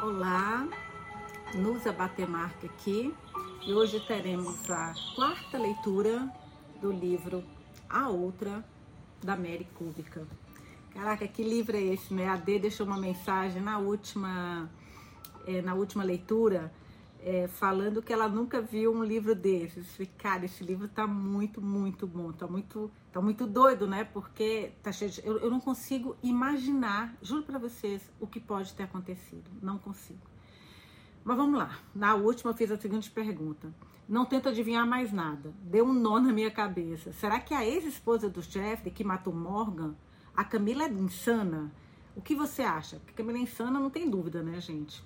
Olá, Nusa Batemarca aqui e hoje teremos a quarta leitura do livro A Outra da Mary Kubica. Caraca, que livro é esse, né? A D deixou uma mensagem na última, é, na última leitura é, falando que ela nunca viu um livro desses. Falei, cara, esse livro tá muito, muito bom, tá muito, tá muito doido, né? Porque tá cheio de, eu, eu não consigo imaginar, juro para vocês, o que pode ter acontecido. Não consigo. Mas vamos lá. Na última eu fiz a seguinte pergunta. Não tento adivinhar mais nada. Deu um nó na minha cabeça. Será que a ex-esposa do Jeffrey que matou Morgan, a Camila é insana? O que você acha? Porque Camila é insana, não tem dúvida, né, gente?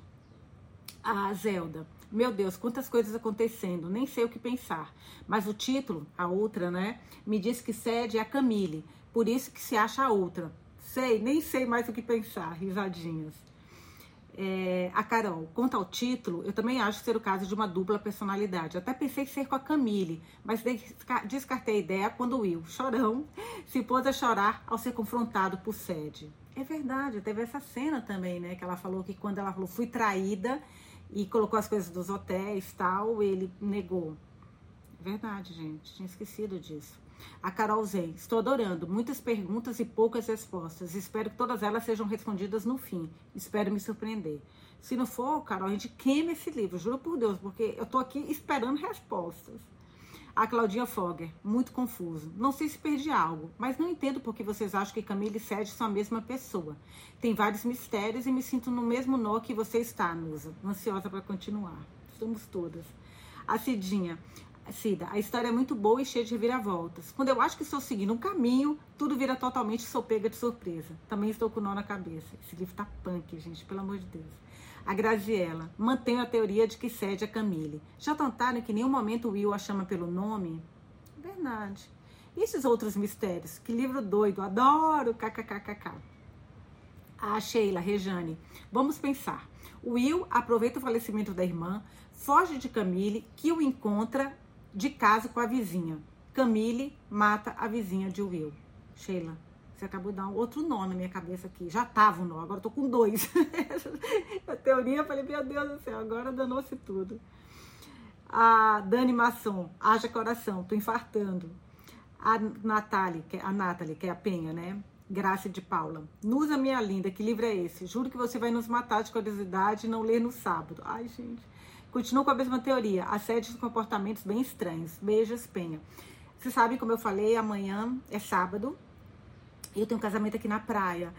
A Zelda. Meu Deus, quantas coisas acontecendo, nem sei o que pensar. Mas o título, a outra, né, me diz que cede a Camille, por isso que se acha a outra. Sei, nem sei mais o que pensar, risadinhas. É, a Carol, quanto ao título, eu também acho ser o caso de uma dupla personalidade. até pensei ser com a Camille, mas descartei a ideia quando o Will, chorão, se pôs a chorar ao ser confrontado por sede. É verdade, teve essa cena também, né? Que ela falou que quando ela falou fui traída, e colocou as coisas dos hotéis tal, ele negou. Verdade, gente, tinha esquecido disso. A Carol Zen, estou adorando. Muitas perguntas e poucas respostas. Espero que todas elas sejam respondidas no fim. Espero me surpreender. Se não for, Carol, a gente queima esse livro, juro por Deus, porque eu tô aqui esperando respostas. A Claudinha Fogger, muito confuso. Não sei se perdi algo, mas não entendo por que vocês acham que Camille e Sérgio são a mesma pessoa. Tem vários mistérios e me sinto no mesmo nó que você está, Nusa. Ansiosa para continuar. Estamos todas. A Cidinha. Cida, a história é muito boa e cheia de reviravoltas. Quando eu acho que estou seguindo um caminho, tudo vira totalmente sou pega de surpresa. Também estou com nó na cabeça. Esse livro tá punk, gente, pelo amor de Deus. A Graziella, mantenho a teoria de que cede a Camille. Já tentaram que nenhum momento Will a chama pelo nome? Verdade. E esses outros mistérios? Que livro doido, adoro, kkkk. A Sheila, Rejane, vamos pensar. Will aproveita o falecimento da irmã, foge de Camille, que o encontra de casa com a vizinha. Camille mata a vizinha de Will. Sheila, você acabou de dar um outro nó na minha cabeça aqui. Já tava um nó, agora tô com dois. a teoria, eu falei, meu Deus do céu, agora danou-se tudo. A Dani Masson, haja coração, tô infartando. A Nathalie, é, a Nathalie, que é a Penha, né? Graça de Paula. Nusa, minha linda, que livro é esse? Juro que você vai nos matar de curiosidade e não ler no sábado. Ai, gente. Continuo com a mesma teoria. Assédios e comportamentos bem estranhos. Beijos, Penha. Você sabe, como eu falei, amanhã é sábado. Eu tenho um casamento aqui na praia.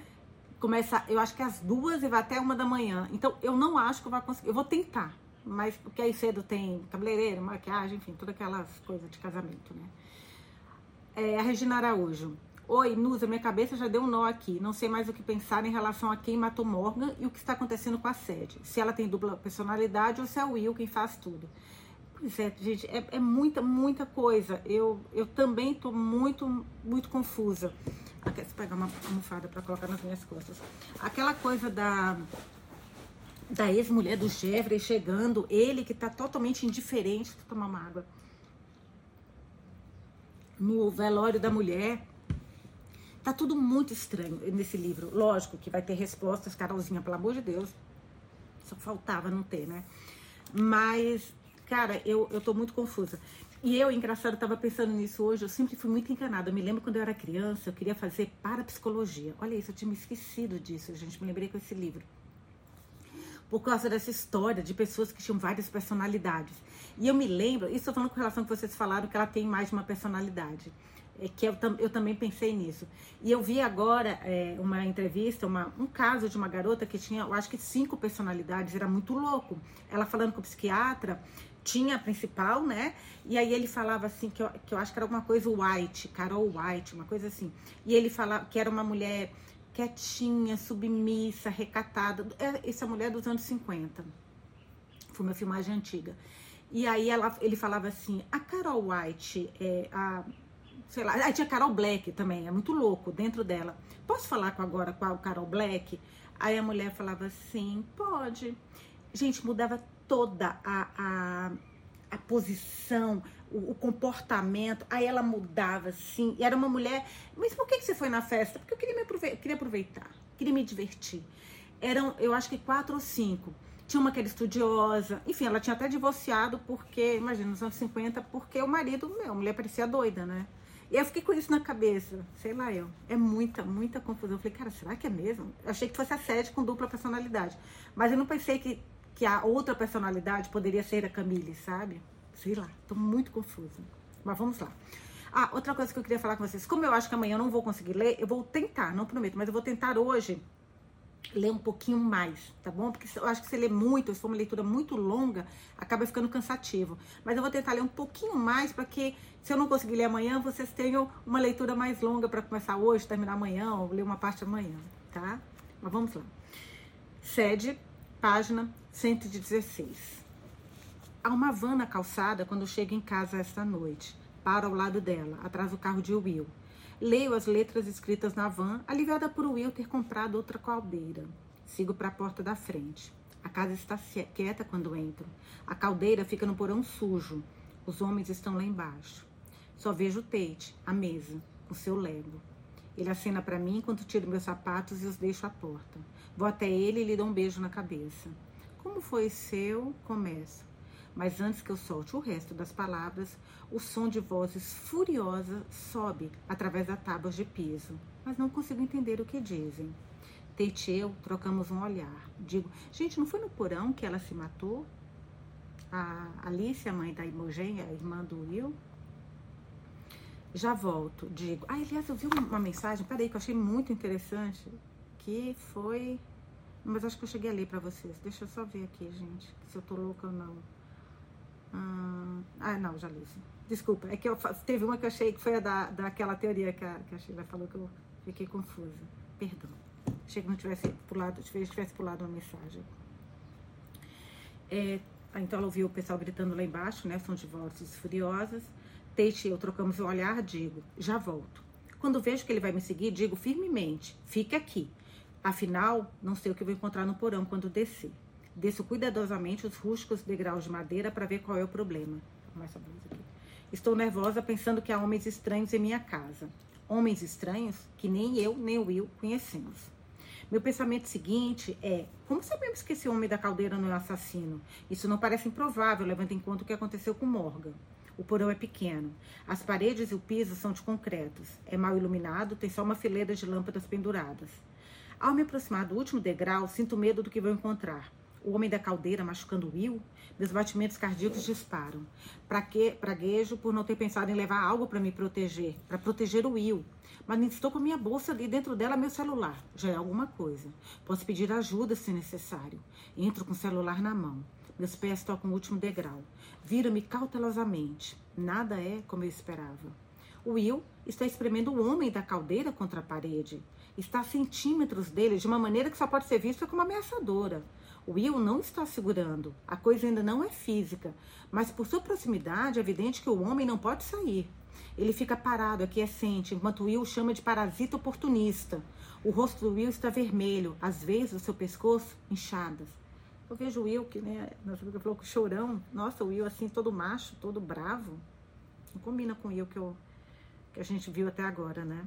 Começa, eu acho que às duas e vai até uma da manhã. Então, eu não acho que eu vou conseguir. Eu vou tentar. Mas porque aí cedo tem cabeleireiro, maquiagem, enfim, todas aquelas coisas de casamento, né? É, a Regina Araújo. Oi, Nusa, minha cabeça já deu um nó aqui. Não sei mais o que pensar em relação a quem matou Morgan e o que está acontecendo com a sede. Se ela tem dupla personalidade ou se é o Will quem faz tudo. É, gente, é, é muita, muita coisa. Eu, eu também estou muito, muito confusa. Eu pegar uma almofada para colocar nas minhas costas. Aquela coisa da da ex-mulher do Jeffrey chegando, ele que tá totalmente indiferente, vou tomar uma água. No velório da mulher. Tá tudo muito estranho nesse livro. Lógico que vai ter respostas, Carolzinha, pelo amor de Deus. Só faltava não ter, né? Mas, cara, eu, eu tô muito confusa. E eu, engraçado, estava pensando nisso hoje, eu sempre fui muito encanada. Eu me lembro quando eu era criança, eu queria fazer parapsicologia. Olha isso, eu tinha me esquecido disso, gente. Me lembrei com esse livro. Por causa dessa história de pessoas que tinham várias personalidades. E eu me lembro, isso eu falando com relação que vocês falaram, que ela tem mais de uma personalidade. É que eu, eu também pensei nisso. E eu vi agora é, uma entrevista, uma, um caso de uma garota que tinha, eu acho que cinco personalidades, era muito louco. Ela falando com o psiquiatra tinha a principal, né? E aí ele falava assim, que eu, que eu acho que era alguma coisa White, Carol White, uma coisa assim. E ele falava que era uma mulher quietinha, submissa, recatada. É, essa mulher dos anos 50. Foi uma filmagem antiga. E aí ela, ele falava assim, a Carol White, é, a, sei lá, aí tinha Carol Black também, é muito louco dentro dela. Posso falar com agora com a Carol Black? Aí a mulher falava assim, pode. Gente, mudava toda a, a, a posição, o, o, comportamento. Aí ela mudava assim. E era uma mulher. Mas por que, que você foi na festa? Porque eu queria, me aproveitar, queria aproveitar, queria me divertir. Eram, eu acho que quatro ou cinco. Tinha uma que era estudiosa, enfim, ela tinha até divorciado porque, imagina, nos anos 50, porque o marido, meu, a mulher parecia doida, né? E eu fiquei com isso na cabeça, sei lá eu. É muita, muita confusão. Eu falei, cara, será que é mesmo? Eu achei que fosse a sede com dupla personalidade. Mas eu não pensei que, que a outra personalidade poderia ser a Camille, sabe? Sei lá, tô muito confusa. Mas vamos lá. Ah, outra coisa que eu queria falar com vocês. Como eu acho que amanhã eu não vou conseguir ler, eu vou tentar, não prometo, mas eu vou tentar hoje ler um pouquinho mais, tá bom? Porque eu acho que se ler muito, se for uma leitura muito longa, acaba ficando cansativo. Mas eu vou tentar ler um pouquinho mais para que, se eu não conseguir ler amanhã, vocês tenham uma leitura mais longa para começar hoje, terminar amanhã, ou ler uma parte amanhã, tá? Mas vamos lá. Sede, página 116. Há uma van na calçada quando chego em casa esta noite. Paro ao lado dela, atrás do carro de Will. Leio as letras escritas na van, aliviada por Will ter comprado outra caldeira. Sigo para a porta da frente. A casa está quieta quando entro. A caldeira fica no porão sujo. Os homens estão lá embaixo. Só vejo o Tate, a mesa, o seu lego. Ele acena para mim enquanto tiro meus sapatos e os deixo à porta. Vou até ele e lhe dou um beijo na cabeça. Como foi seu? Começo. Mas antes que eu solte o resto das palavras, o som de vozes furiosas sobe através das tábuas de piso, mas não consigo entender o que dizem. Tate e eu trocamos um olhar. Digo, gente, não foi no porão que ela se matou? A Alice, a mãe da Imogen, a irmã do Will? Já volto, digo. Ah, aliás, eu vi uma mensagem, peraí, que eu achei muito interessante, que foi... Mas acho que eu cheguei a ler para vocês. Deixa eu só ver aqui, gente, se eu tô louca ou não. Hum, ah, não, já li. Desculpa, é que eu, teve uma que eu achei que foi a da, daquela teoria que a, que a Sheila falou que eu fiquei confusa. Perdão. Achei que não tivesse pulado, tivesse, tivesse pulado uma mensagem. É, então ela ouviu o pessoal gritando lá embaixo, né? São vozes furiosas. Tate e eu trocamos o olhar, digo, já volto. Quando vejo que ele vai me seguir, digo firmemente, fique aqui. Afinal, não sei o que vou encontrar no porão quando descer. Desço cuidadosamente os rústicos degraus de madeira para ver qual é o problema. Estou nervosa pensando que há homens estranhos em minha casa. Homens estranhos que nem eu nem o Will conhecemos. Meu pensamento seguinte é: como sabemos que esse homem da caldeira não é assassino? Isso não parece improvável, levando em conta o que aconteceu com Morgan. O porão é pequeno. As paredes e o piso são de concretos. É mal iluminado, tem só uma fileira de lâmpadas penduradas. Ao me aproximar do último degrau, sinto medo do que vou encontrar o homem da caldeira machucando Will, meus batimentos cardíacos disparam. Praguejo por não ter pensado em levar algo para me proteger, para proteger o Will. Mas estou com minha bolsa ali, dentro dela meu celular. Já é alguma coisa. Posso pedir ajuda se necessário. Entro com o celular na mão. Meus pés tocam o último degrau. Viro-me cautelosamente. Nada é como eu esperava. O Will está espremendo o homem da caldeira contra a parede. Está a centímetros dele de uma maneira que só pode ser vista como ameaçadora. O Will não está segurando. A coisa ainda não é física. Mas por sua proximidade, é evidente que o homem não pode sair. Ele fica parado, aquiescente, enquanto Will chama de parasita oportunista. O rosto do Will está vermelho, às vezes o seu pescoço inchadas. Eu vejo o Will, que né, amiga falou que chorão. Nossa, o Will assim, todo macho, todo bravo. Não combina com o Will que, eu, que a gente viu até agora, né?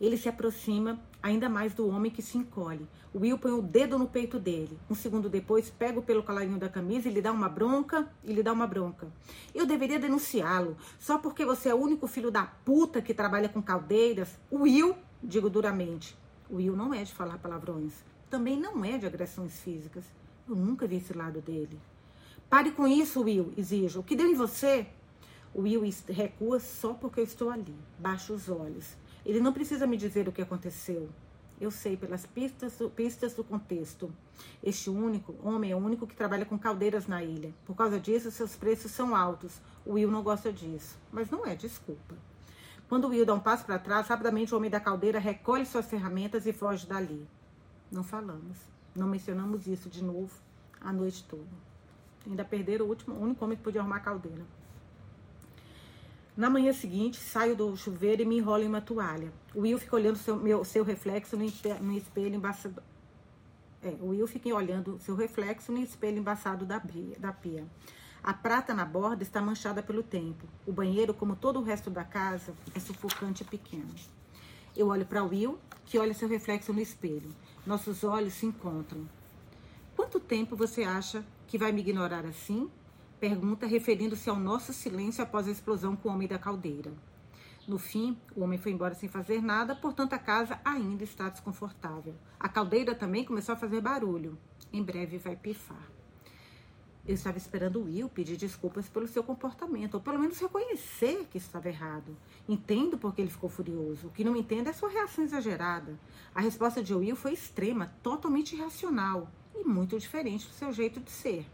Ele se aproxima ainda mais do homem que se encolhe. Will põe o dedo no peito dele. Um segundo depois, pega pelo colarinho da camisa e lhe dá uma bronca e lhe dá uma bronca. Eu deveria denunciá-lo. Só porque você é o único filho da puta que trabalha com caldeiras. Will, digo duramente. Will não é de falar palavrões. Também não é de agressões físicas. Eu nunca vi esse lado dele. Pare com isso, Will, exijo. O que deu em você? Will recua só porque eu estou ali. Baixa os olhos. Ele não precisa me dizer o que aconteceu. Eu sei pelas pistas do, pistas do contexto. Este único homem é o único que trabalha com caldeiras na ilha. Por causa disso, seus preços são altos. O Will não gosta disso. Mas não é desculpa. Quando o Will dá um passo para trás, rapidamente o homem da caldeira recolhe suas ferramentas e foge dali. Não falamos. Não mencionamos isso de novo a noite toda. Ainda perderam o último, o único homem que podia arrumar a caldeira. Na manhã seguinte, saio do chuveiro e me enrolo em uma toalha. O Will fica olhando seu, meu, seu reflexo no, espelho embaçado. É, o Will fica olhando seu reflexo no espelho embaçado da da pia. A prata na borda está manchada pelo tempo. O banheiro, como todo o resto da casa, é sufocante e pequeno. Eu olho para Will, que olha seu reflexo no espelho. nossos olhos se encontram. Quanto tempo você acha que vai me ignorar assim? Pergunta referindo-se ao nosso silêncio após a explosão com o homem da caldeira. No fim, o homem foi embora sem fazer nada, portanto a casa ainda está desconfortável. A caldeira também começou a fazer barulho. Em breve vai pifar. Eu estava esperando o Will pedir desculpas pelo seu comportamento, ou pelo menos reconhecer que estava errado. Entendo porque ele ficou furioso. O que não entendo é sua reação exagerada. A resposta de Will foi extrema, totalmente irracional e muito diferente do seu jeito de ser.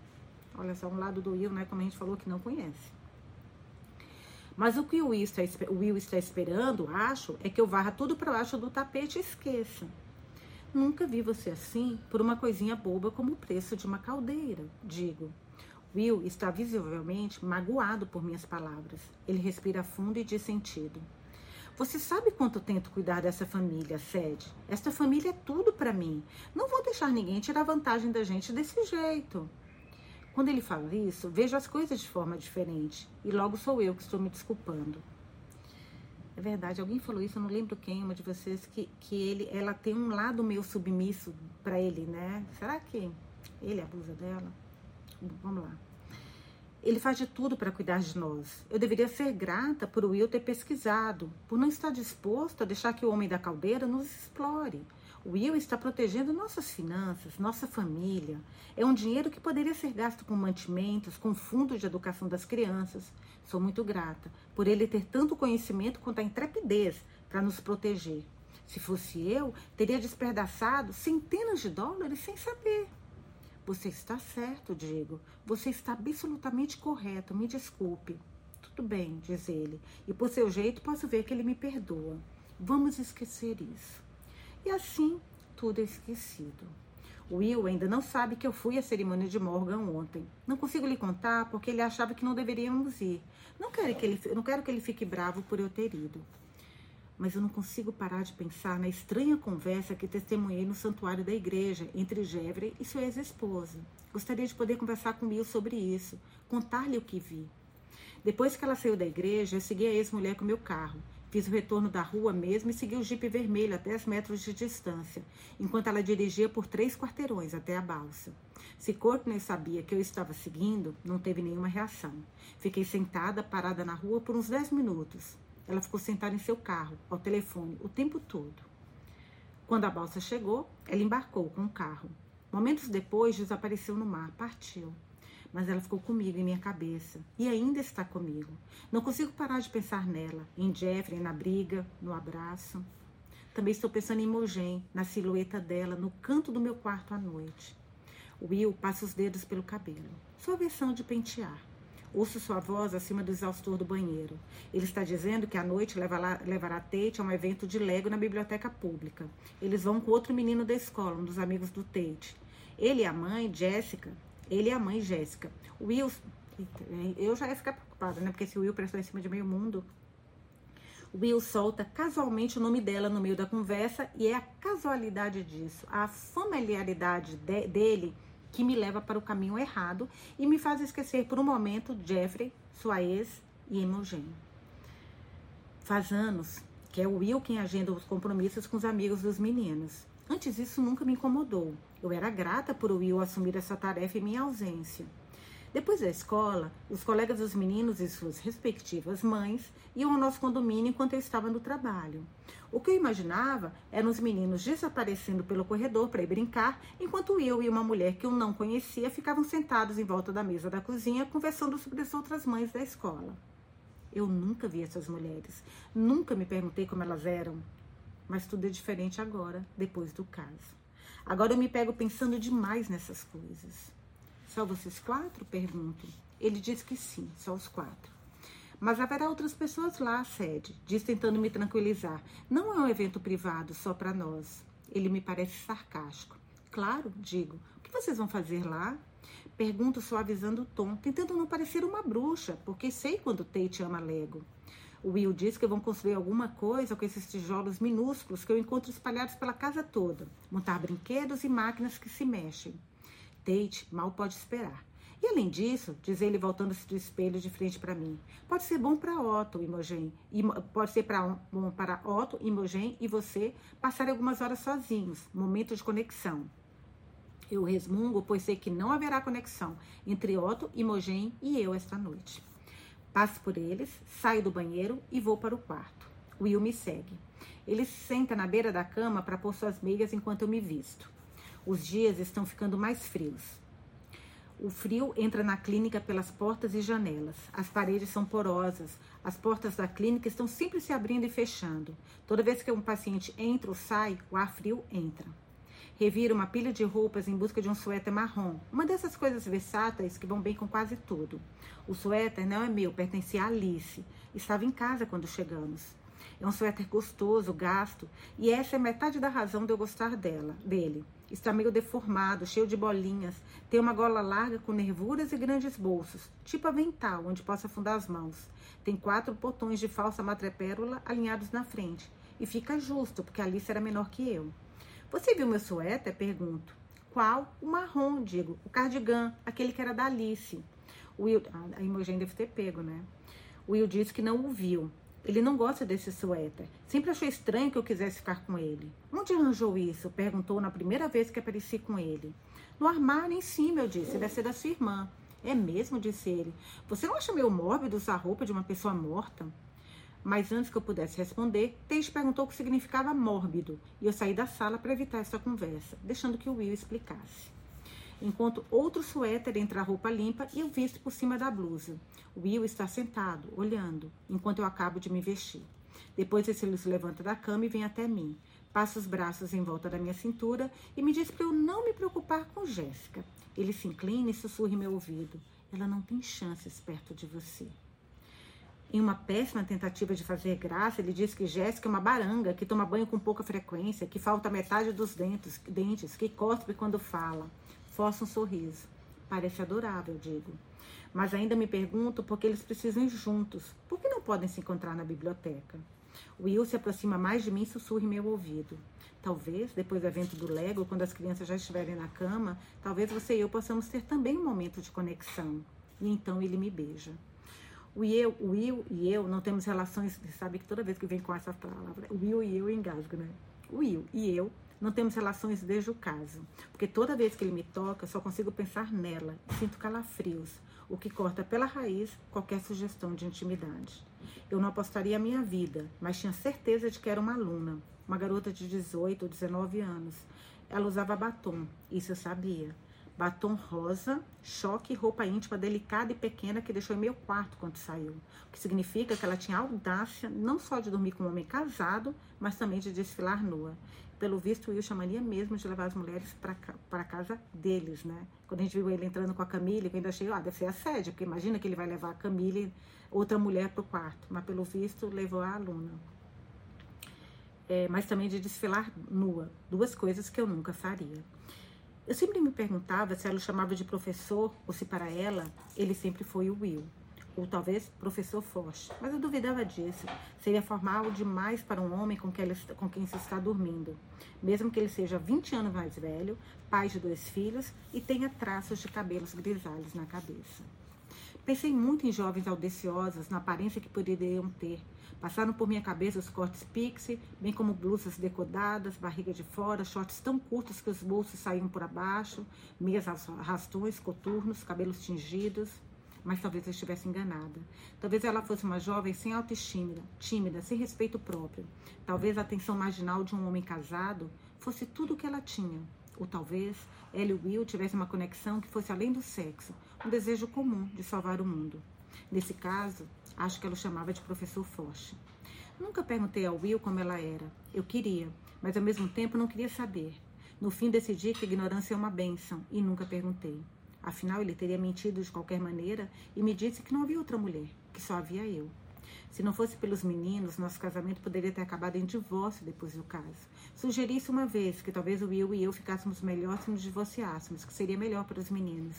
Olha só, um lado do Will, né, como a gente falou, que não conhece. Mas o que o Will está, o Will está esperando, acho, é que eu varra tudo para baixo do tapete e esqueça. Nunca vi você assim por uma coisinha boba como o preço de uma caldeira, digo. Will está visivelmente magoado por minhas palavras. Ele respira fundo e diz sentido. Você sabe quanto tento cuidar dessa família, Sede? Esta família é tudo para mim. Não vou deixar ninguém tirar vantagem da gente desse jeito. Quando ele fala isso, vejo as coisas de forma diferente. E logo sou eu que estou me desculpando. É verdade, alguém falou isso, eu não lembro quem, uma de vocês, que, que ele, ela tem um lado meio submisso para ele, né? Será que ele abusa dela? Vamos lá. Ele faz de tudo para cuidar de nós. Eu deveria ser grata por Will ter pesquisado, por não estar disposto a deixar que o homem da caldeira nos explore. O Will está protegendo nossas finanças, nossa família. É um dinheiro que poderia ser gasto com mantimentos, com fundos de educação das crianças. Sou muito grata por ele ter tanto conhecimento quanto a intrepidez para nos proteger. Se fosse eu, teria despedaçado centenas de dólares sem saber. Você está certo, Diego. Você está absolutamente correto. Me desculpe. Tudo bem, diz ele. E por seu jeito posso ver que ele me perdoa. Vamos esquecer isso. E assim, tudo é esquecido. Will ainda não sabe que eu fui à cerimônia de Morgan ontem. Não consigo lhe contar porque ele achava que não deveríamos ir. Não quero que ele, não quero que ele fique bravo por eu ter ido. Mas eu não consigo parar de pensar na estranha conversa que testemunhei no santuário da igreja entre Jeffrey e sua ex-esposa. Gostaria de poder conversar com Will sobre isso, contar-lhe o que vi. Depois que ela saiu da igreja, eu segui a ex-mulher com meu carro. Fiz o retorno da rua mesmo e segui o jipe vermelho a 10 metros de distância, enquanto ela dirigia por três quarteirões até a balsa. Se Courtney sabia que eu estava seguindo, não teve nenhuma reação. Fiquei sentada, parada na rua por uns 10 minutos. Ela ficou sentada em seu carro, ao telefone, o tempo todo. Quando a balsa chegou, ela embarcou com o carro. Momentos depois, desapareceu no mar, partiu mas ela ficou comigo em minha cabeça e ainda está comigo. Não consigo parar de pensar nela, em Jeffrey, na briga, no abraço. Também estou pensando em Mogen, na silhueta dela, no canto do meu quarto à noite. Will passa os dedos pelo cabelo. Sua versão de pentear. Ouço sua voz acima do exaustor do banheiro. Ele está dizendo que à noite levará, Tate a um evento de Lego na biblioteca pública. Eles vão com outro menino da escola, um dos amigos do Tate. Ele e a mãe, Jessica, ele e a mãe Jéssica. O Will, eu já ia ficar preocupada, né? Porque se o Will prestou em cima de meio mundo. O Will solta casualmente o nome dela no meio da conversa e é a casualidade disso, a familiaridade de, dele que me leva para o caminho errado e me faz esquecer por um momento Jeffrey, sua ex e Imogen. Faz anos que é o Will quem agenda os compromissos com os amigos dos meninos. Antes isso nunca me incomodou. Eu era grata por Will assumir essa tarefa em minha ausência. Depois da escola, os colegas dos meninos e suas respectivas mães iam ao nosso condomínio enquanto eu estava no trabalho. O que eu imaginava eram os meninos desaparecendo pelo corredor para ir brincar, enquanto eu e uma mulher que eu não conhecia ficavam sentados em volta da mesa da cozinha conversando sobre as outras mães da escola. Eu nunca vi essas mulheres, nunca me perguntei como elas eram, mas tudo é diferente agora, depois do caso. Agora eu me pego pensando demais nessas coisas. Só vocês quatro? Pergunto. Ele diz que sim, só os quatro. Mas haverá outras pessoas lá, sede, diz tentando me tranquilizar. Não é um evento privado só para nós. Ele me parece sarcástico. Claro, digo. O que vocês vão fazer lá? Pergunto suavizando o tom, tentando não parecer uma bruxa, porque sei quando Tate ama Lego. O Will diz que vão construir alguma coisa com esses tijolos minúsculos que eu encontro espalhados pela casa toda. Montar brinquedos e máquinas que se mexem. Tate mal pode esperar. E além disso, diz ele voltando-se do espelho de frente para mim, pode ser bom para Otto, Imogen, pode ser pra, bom para Otto, Imogen e você passarem algumas horas sozinhos, momento de conexão. Eu resmungo, pois sei que não haverá conexão entre Otto, Imogen e eu esta noite. Passo por eles, saio do banheiro e vou para o quarto. Will me segue. Ele se senta na beira da cama para pôr suas meias enquanto eu me visto. Os dias estão ficando mais frios. O frio entra na clínica pelas portas e janelas. As paredes são porosas. As portas da clínica estão sempre se abrindo e fechando. Toda vez que um paciente entra ou sai, o ar frio entra. Reviro uma pilha de roupas em busca de um suéter marrom, uma dessas coisas versáteis que vão bem com quase tudo. O suéter não é meu, pertencia a Alice. Estava em casa quando chegamos. É um suéter gostoso, gasto, e essa é metade da razão de eu gostar dela, dele. Está meio deformado, cheio de bolinhas. Tem uma gola larga com nervuras e grandes bolsos, tipo avental, onde possa afundar as mãos. Tem quatro botões de falsa madrepérola alinhados na frente. E fica justo, porque a Alice era menor que eu. Você viu meu suéter? Pergunto. Qual? O marrom, digo. O cardigan, aquele que era da Alice. O Will, a Imogen deve ter pego, né? O Will disse que não o viu. Ele não gosta desse suéter. Sempre achou estranho que eu quisesse ficar com ele. Onde arranjou isso? Perguntou na primeira vez que apareci com ele. No armário em cima, eu disse. Deve ser da sua irmã. É mesmo, disse ele. Você não acha meio mórbido usar roupa de uma pessoa morta? Mas antes que eu pudesse responder, Teix perguntou o que significava mórbido e eu saí da sala para evitar essa conversa, deixando que o Will explicasse enquanto outro suéter entra a roupa limpa e eu visto por cima da blusa. Will está sentado, olhando, enquanto eu acabo de me vestir. Depois ele se levanta da cama e vem até mim. Passa os braços em volta da minha cintura e me diz para eu não me preocupar com Jéssica. Ele se inclina e sussurra em meu ouvido. Ela não tem chances perto de você. Em uma péssima tentativa de fazer graça, ele diz que Jéssica é uma baranga, que toma banho com pouca frequência, que falta metade dos dentes, dentes que cospe quando fala força um sorriso. Parece adorável, digo. Mas ainda me pergunto por que eles precisam ir juntos. Por que não podem se encontrar na biblioteca? Will se aproxima mais de mim e sussurra em meu ouvido. Talvez, depois do evento do Lego, quando as crianças já estiverem na cama, talvez você e eu possamos ter também um momento de conexão. E então ele me beija. O Will, o Will e eu não temos relações. Você sabe que toda vez que vem com essa palavra, o Will e eu engasgo, né? O Will e eu não temos relações desde o caso, porque toda vez que ele me toca, só consigo pensar nela sinto calafrios, o que corta pela raiz qualquer sugestão de intimidade. Eu não apostaria a minha vida, mas tinha certeza de que era uma aluna, uma garota de 18 ou 19 anos. Ela usava batom, isso eu sabia. Batom rosa, choque roupa íntima delicada e pequena que deixou em meu quarto quando saiu. O que significa que ela tinha audácia não só de dormir com um homem casado, mas também de desfilar nua pelo visto, o Will chamaria mesmo de levar as mulheres para casa deles, né? Quando a gente viu ele entrando com a Camille, eu ainda achei, ah, deve ser assédio, porque imagina que ele vai levar a Camille, outra mulher, para o quarto. Mas, pelo visto, levou a aluna. É, mas também de desfilar nua, duas coisas que eu nunca faria. Eu sempre me perguntava se ela o chamava de professor ou se para ela ele sempre foi o Will ou talvez professor Foch, mas eu duvidava disso. Seria formal demais para um homem com quem, ele, com quem se está dormindo, mesmo que ele seja 20 anos mais velho, pai de dois filhos e tenha traços de cabelos grisalhos na cabeça. Pensei muito em jovens audaciosos, na aparência que poderiam ter. Passaram por minha cabeça os cortes pixie, bem como blusas decodadas, barriga de fora, shorts tão curtos que os bolsos saíam por abaixo, meias rastões, coturnos, cabelos tingidos mas talvez eu estivesse enganada. Talvez ela fosse uma jovem sem autoestima, tímida, sem respeito próprio. Talvez a atenção marginal de um homem casado fosse tudo o que ela tinha. Ou talvez ela e Will tivessem uma conexão que fosse além do sexo, um desejo comum de salvar o mundo. Nesse caso, acho que ela o chamava de professor Foch. Nunca perguntei ao Will como ela era. Eu queria, mas ao mesmo tempo não queria saber. No fim decidi que a ignorância é uma bênção e nunca perguntei. Afinal, ele teria mentido de qualquer maneira e me disse que não havia outra mulher, que só havia eu. Se não fosse pelos meninos, nosso casamento poderia ter acabado em divórcio depois do caso. Sugeri isso uma vez, que talvez o Will e eu ficássemos melhor se nos divorciássemos, que seria melhor para os meninos.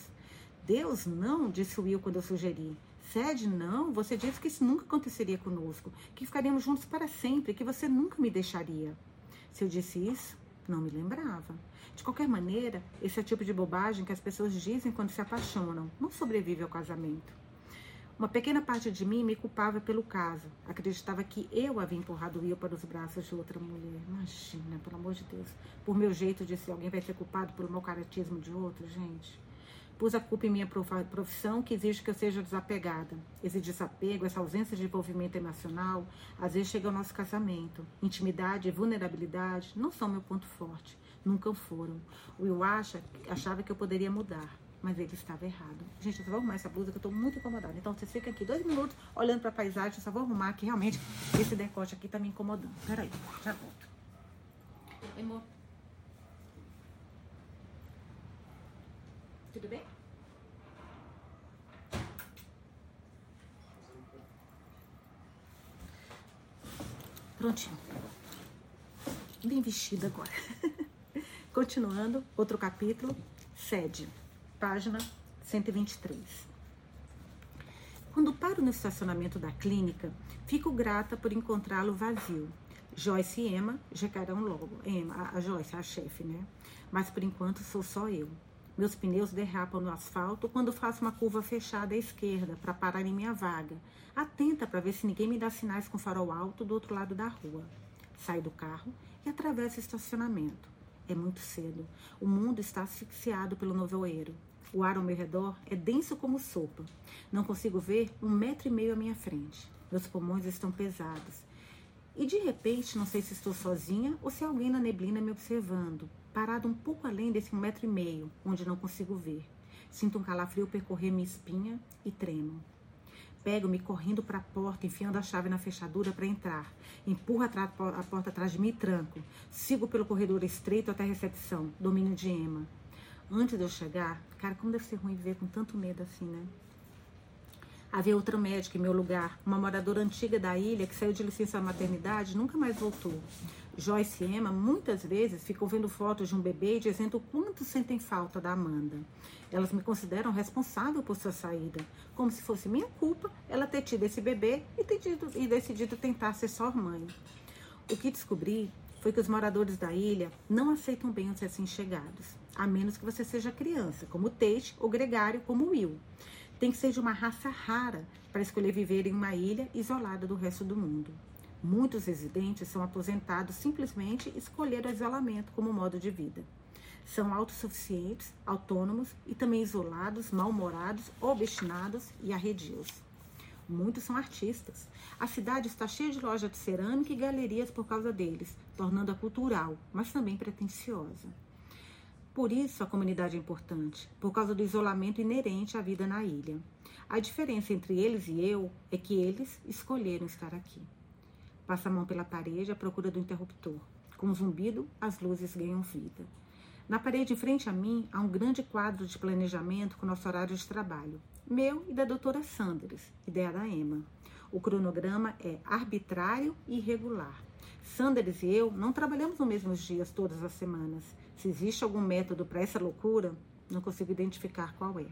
Deus não, disse o Will quando eu sugeri. Sede, não, você disse que isso nunca aconteceria conosco, que ficaríamos juntos para sempre, que você nunca me deixaria. Se eu disse isso, Não me lembrava. De qualquer maneira, esse é o tipo de bobagem que as pessoas dizem quando se apaixonam. Não sobrevive ao casamento. Uma pequena parte de mim me culpava pelo caso. Acreditava que eu havia empurrado Will para os braços de outra mulher. Imagina, pelo amor de Deus. Por meu jeito de ser, alguém vai ser culpado pelo meu caratismo de outro, gente. Pus a culpa em minha profissão, que exige que eu seja desapegada. Esse desapego, essa ausência de envolvimento emocional, às vezes chega ao nosso casamento. Intimidade e vulnerabilidade não são meu ponto forte. Nunca foram. O Will acha, achava que eu poderia mudar mas ele estava errado. Gente, eu só vou arrumar essa blusa que eu estou muito incomodada. Então, vocês ficam aqui dois minutos olhando para a paisagem, eu só vou arrumar que realmente esse decote aqui está me incomodando. Peraí, já volto. Amor. Tudo bem? Prontinho. Bem vestida agora. Continuando, outro capítulo, sede página 123. Quando paro no estacionamento da clínica, fico grata por encontrá-lo vazio. Joyce e Emma chegarão logo. Emma, a Joyce, a chefe, né? Mas por enquanto sou só eu. Meus pneus derrapam no asfalto quando faço uma curva fechada à esquerda para parar em minha vaga, atenta para ver se ninguém me dá sinais com farol alto do outro lado da rua. Saio do carro e atravesso o estacionamento. É muito cedo. O mundo está asfixiado pelo nevoeiro. O ar ao meu redor é denso como sopa. Não consigo ver um metro e meio à minha frente. Meus pulmões estão pesados. E de repente, não sei se estou sozinha ou se alguém na neblina me observando, parado um pouco além desse um metro e meio, onde não consigo ver. Sinto um calafrio percorrer minha espinha e tremo. Pego-me correndo para a porta, enfiando a chave na fechadura para entrar. Empurro a, porta atrás de mim e tranco. Sigo pelo corredor estreito até a recepção, domínio de Emma. Antes de eu chegar, cara, como deve ser ruim viver com tanto medo assim, né? Havia outra médica em meu lugar, uma moradora antiga da ilha que saiu de licença maternidade e nunca mais voltou. Joyce e Emma muitas vezes ficam vendo fotos de um bebê e dizendo o quanto sentem falta da Amanda. Elas me consideram responsável por sua saída, como se fosse minha culpa ela ter tido esse bebê e, ter tido, e decidido tentar ser só mãe. O que descobri foi que os moradores da ilha não aceitam bem os recém-chegados, a menos que você seja criança, como Tate, ou gregário, como Will. Tem que ser de uma raça rara para escolher viver em uma ilha isolada do resto do mundo. Muitos residentes são aposentados simplesmente escolheram o isolamento como modo de vida. São autossuficientes, autônomos e também isolados, mal-humorados, obstinados e arredios. Muitos são artistas. A cidade está cheia de lojas de cerâmica e galerias por causa deles, tornando-a cultural, mas também pretensiosa. Por isso a comunidade é importante, por causa do isolamento inerente à vida na ilha. A diferença entre eles e eu é que eles escolheram estar aqui. Passa a mão pela parede à procura do interruptor. Com um zumbido, as luzes ganham vida. Na parede em frente a mim há um grande quadro de planejamento com nosso horário de trabalho meu e da doutora Sanders, ideia da Emma. O cronograma é arbitrário e irregular. Sanders e eu não trabalhamos nos mesmos dias todas as semanas. Se existe algum método para essa loucura, não consigo identificar qual é.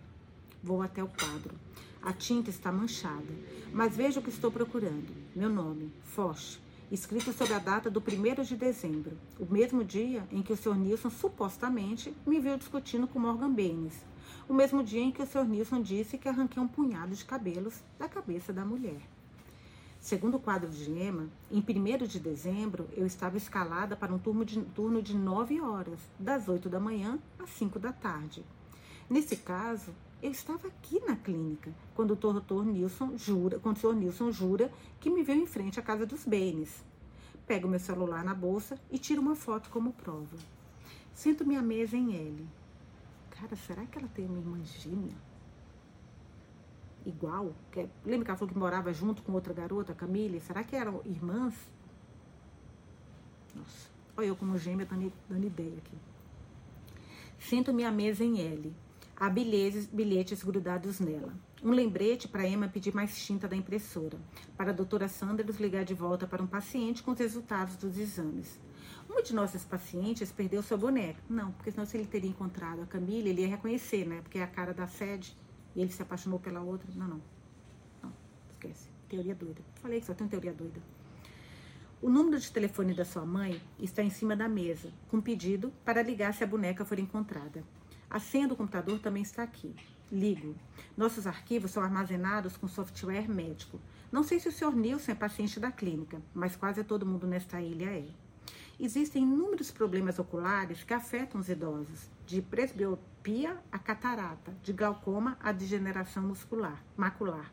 Vou até o quadro. A tinta está manchada, mas vejo o que estou procurando. Meu nome, Foch, escrito sob a data do 1 de dezembro, o mesmo dia em que o Sr. Nilson supostamente me viu discutindo com Morgan Baines, o mesmo dia em que o Sr. Nilson disse que arranquei um punhado de cabelos da cabeça da mulher. Segundo o quadro de Emma, em 1 de dezembro eu estava escalada para um turno de, turno de 9 horas, das 8 da manhã às 5 da tarde. Nesse caso, eu estava aqui na clínica, quando o doutor Nilson jura, quando o Sr. Nilson jura que me viu em frente à casa dos Baines. Pego meu celular na bolsa e tiro uma foto como prova. Sento-me à mesa em L cara, será que ela tem uma irmã gêmea? Igual? Que, é, lembra que ela falou que morava junto com outra garota, Camille? Será que eram irmãs? Nossa, olha eu como gêmea dando, dando ideia aqui. Sinto-me à mesa em L. Há bilhetes, bilhetes grudados nela. Um lembrete para Emma pedir mais tinta da impressora. Para a doutora Sanders ligar de volta para um paciente com os resultados dos exames. Uma de nossas pacientes perdeu sua boneca. Não, porque senão se ele teria encontrado a Camila, ele ia reconhecer, né? Porque é a cara da sede e ele se apaixonou pela outra. Não, não. Não, esquece. Teoria doida. Falei que só tem teoria doida. O número de telefone da sua mãe está em cima da mesa, com pedido para ligar se a boneca for encontrada. A senha do computador também está aqui. Ligo. Nossos arquivos são armazenados com software médico. Não sei se o Sr. Nilson é paciente da clínica, mas quase todo mundo nesta ilha é. Existem inúmeros problemas oculares que afetam os idosos, de presbiopia a catarata, de glaucoma a degeneração muscular, macular.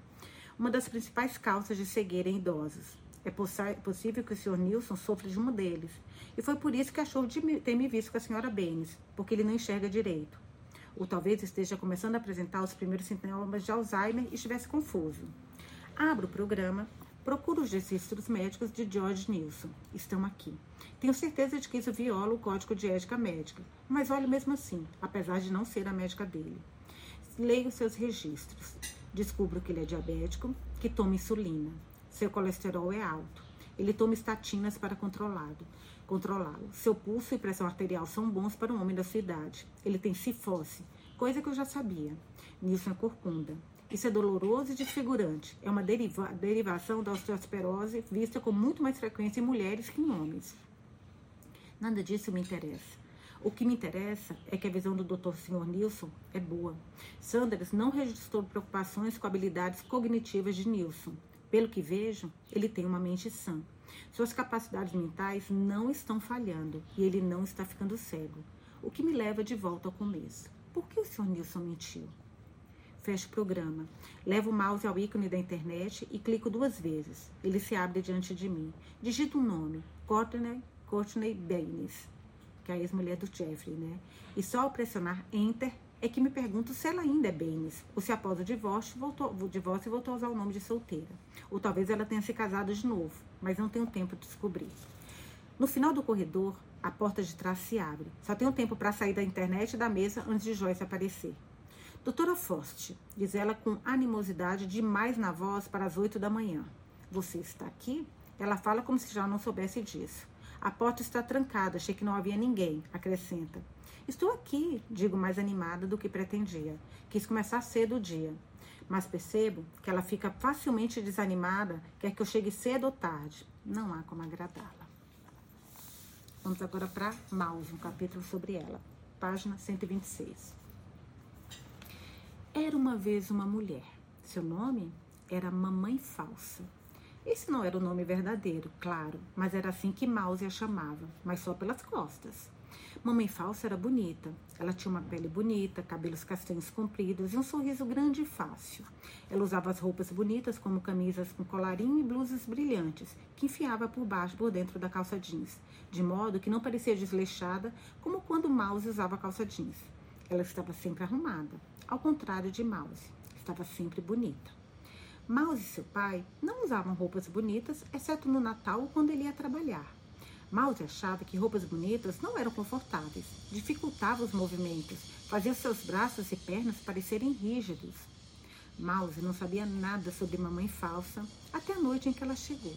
Uma das principais causas de cegueira em idosos. É possível que o Sr. Nilson sofra de um deles. E foi por isso que achou de ter me visto com a senhora Baines, porque ele não enxerga direito ou talvez esteja começando a apresentar os primeiros sintomas de Alzheimer e estivesse confuso. Abro o programa, procuro os registros médicos de George Nilsson. Estão aqui. Tenho certeza de que isso viola o código de ética médica, mas olho mesmo assim, apesar de não ser a médica dele. Leio seus registros. Descubro que ele é diabético, que toma insulina. Seu colesterol é alto. Ele toma estatinas para controlá-lo. Seu pulso e pressão arterial são bons para um homem da sua idade. Ele tem cifose, coisa que eu já sabia. Nilson é corcunda. Isso é doloroso e desfigurante. É uma deriva derivação da osteosporose vista com muito mais frequência em mulheres que em homens. Nada disso me interessa. O que me interessa é que a visão do Dr. Sr. Nilson é boa. Sanders não registrou preocupações com habilidades cognitivas de Nilson. Pelo que vejo, ele tem uma mente sã. Suas capacidades mentais não estão falhando e ele não está ficando cego. O que me leva de volta ao começo. Por que o Sr. Nilson mentiu? Fecho o programa. Levo o mouse ao ícone da internet e clico duas vezes. Ele se abre diante de mim. Digito um nome. Courtney, Courtney Baines, que é a ex-mulher do Jeffrey, né? E só ao pressionar Enter é que me pergunto se ela ainda é Baines, ou se após o divórcio voltou, o divórcio voltou a usar o nome de solteira. Ou talvez ela tenha se casado de novo, mas não tenho tempo de descobrir. No final do corredor, a porta de trás se abre. Só tenho tempo para sair da internet e da mesa antes de Joyce aparecer. Doutora Fost, diz ela com animosidade demais na voz para as oito da manhã. Você está aqui? Ela fala como se já não soubesse disso. A porta está trancada, achei que não havia ninguém, acrescenta. Estou aqui, digo mais animada do que pretendia. Quis começar cedo o dia. Mas percebo que ela fica facilmente desanimada, quer que eu chegue cedo ou tarde. Não há como agradá-la. Vamos agora para Mouse, um capítulo sobre ela. Página 126. Era uma vez uma mulher. Seu nome era Mamãe Falsa. Esse não era o nome verdadeiro, claro, mas era assim que Mouse a chamava, mas só pelas costas. Mamãe falsa era bonita. Ela tinha uma pele bonita, cabelos castanhos compridos e um sorriso grande e fácil. Ela usava as roupas bonitas, como camisas com colarinho e blusas brilhantes, que enfiava por baixo, por dentro da calça jeans, de modo que não parecia desleixada, como quando Mouse usava calça jeans. Ela estava sempre arrumada, ao contrário de Mouse, estava sempre bonita. Mouse e seu pai não usavam roupas bonitas, exceto no Natal quando ele ia trabalhar. Mouse achava que roupas bonitas não eram confortáveis, dificultavam os movimentos, faziam seus braços e pernas parecerem rígidos. Mouse não sabia nada sobre mamãe falsa até a noite em que ela chegou.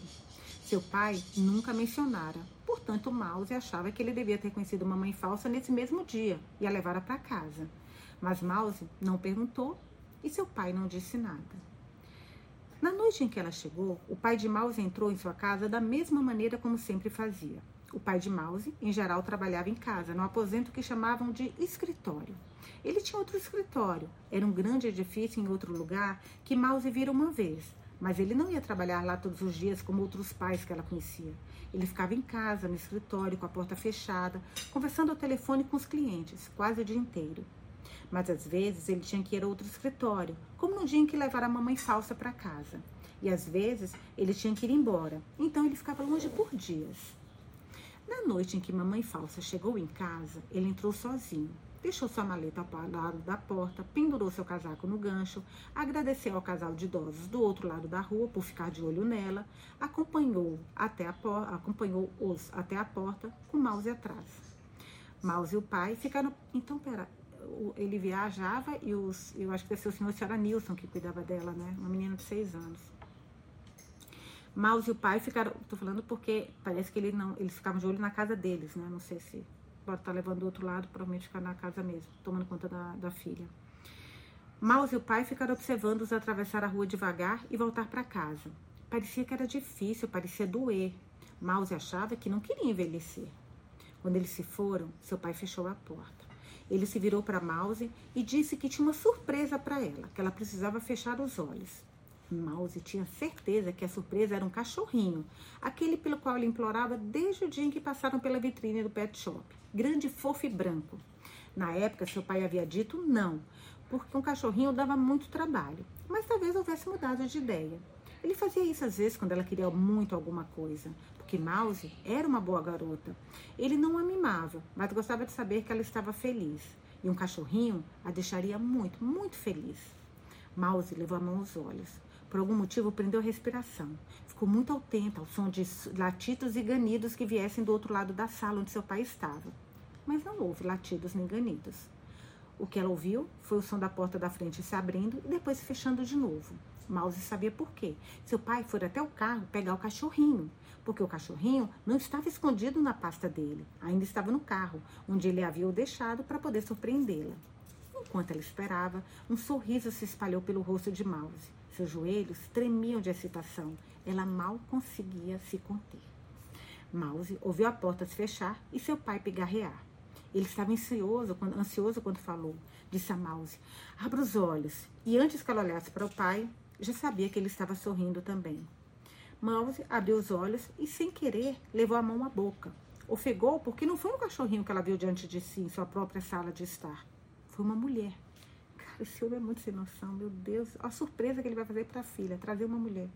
Seu pai nunca mencionara, portanto, Mouse achava que ele devia ter conhecido mamãe falsa nesse mesmo dia e a levara para casa. Mas Mouse não perguntou e seu pai não disse nada. Na noite em que ela chegou, o pai de Mouse entrou em sua casa da mesma maneira como sempre fazia. O pai de Mouse, em geral, trabalhava em casa, no aposento que chamavam de escritório. Ele tinha outro escritório. Era um grande edifício em outro lugar que Mouse vira uma vez. Mas ele não ia trabalhar lá todos os dias como outros pais que ela conhecia. Ele ficava em casa, no escritório, com a porta fechada, conversando ao telefone com os clientes, quase o dia inteiro. Mas às vezes ele tinha que ir a outro escritório, como no dia em que levar a mamãe falsa para casa. E às vezes ele tinha que ir embora, então ele ficava longe por dias. Na noite em que mamãe falsa chegou em casa, ele entrou sozinho. Deixou sua maleta ao lado da porta, pendurou seu casaco no gancho, agradeceu ao casal de idosos do outro lado da rua por ficar de olho nela, acompanhou até a acompanhou-os até a porta com Mouse atrás. Mouse e o pai ficaram. Então, pera, ele viajava e os, eu acho que deve ser o senhor a senhora Nilson que cuidava dela, né? Uma menina de seis anos. Mouse e o pai ficaram, tô falando porque parece que ele não, eles ficavam de olho na casa deles, né? Não sei se pode estar tá levando do outro lado, provavelmente ficar na casa mesmo, tomando conta da, da filha. Mouse e o pai ficaram observando-os atravessar a rua devagar e voltar para casa. Parecia que era difícil, parecia doer. Mouse achava que não queria envelhecer. Quando eles se foram, seu pai fechou a porta. Ele se virou para Mouse e disse que tinha uma surpresa para ela, que ela precisava fechar os olhos. Mouse tinha certeza que a surpresa era um cachorrinho, aquele pelo qual ele implorava desde o dia em que passaram pela vitrine do pet shop, grande, fofo e branco. Na época, seu pai havia dito não, porque um cachorrinho dava muito trabalho, mas talvez houvesse mudado de ideia. Ele fazia isso às vezes quando ela queria muito alguma coisa, porque Mouse era uma boa garota. Ele não a mimava, mas gostava de saber que ela estava feliz. E um cachorrinho a deixaria muito, muito feliz. Mouse levou a mão aos olhos. Por algum motivo, prendeu a respiração. Ficou muito atenta ao som de latidos e ganidos que viessem do outro lado da sala onde seu pai estava. Mas não houve latidos nem ganidos. O que ela ouviu foi o som da porta da frente se abrindo e depois se fechando de novo. Mouse sabia por quê. Seu pai foi até o carro pegar o cachorrinho, porque o cachorrinho não estava escondido na pasta dele, ainda estava no carro, onde ele havia o deixado para poder surpreendê-la. Enquanto ela esperava, um sorriso se espalhou pelo rosto de Mouse. Seus joelhos tremiam de excitação. Ela mal conseguia se conter. Mouse ouviu a porta se fechar e seu pai pigarrear. Ele estava ansioso quando, ansioso quando falou. Disse a Mouse: Abra os olhos. E antes que ela olhasse para o pai, já sabia que ele estava sorrindo também. Mouse abriu os olhos e, sem querer, levou a mão à boca. Ofegou porque não foi um cachorrinho que ela viu diante de si em sua própria sala de estar. Foi uma mulher. Esse homem é muito sem noção, meu Deus. A surpresa que ele vai fazer para a filha, trazer uma mulher.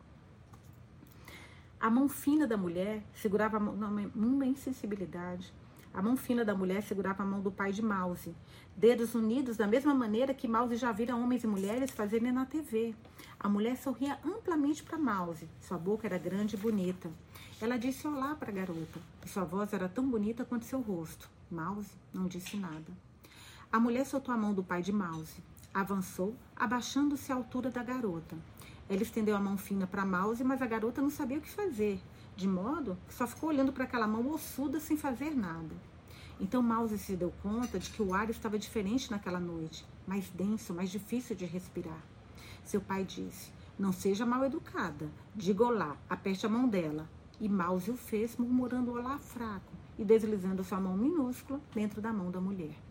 A mão fina da mulher segurava uma insensibilidade. A mão fina da mulher segurava a mão do pai de Mouse. Dedos unidos da mesma maneira que Mouse já vira homens e mulheres fazerem na TV. A mulher sorria amplamente para Mouse. Sua boca era grande e bonita. Ela disse olá para a garota. Sua voz era tão bonita quanto seu rosto. Mouse não disse nada. A mulher soltou a mão do pai de Mouse. Avançou, abaixando-se à altura da garota. Ela estendeu a mão fina para Mouse, mas a garota não sabia o que fazer, de modo que só ficou olhando para aquela mão ossuda sem fazer nada. Então Mouse se deu conta de que o ar estava diferente naquela noite, mais denso, mais difícil de respirar. Seu pai disse: Não seja mal educada, diga olá, aperte a mão dela. E Mouse o fez, murmurando olá fraco e deslizando sua mão minúscula dentro da mão da mulher.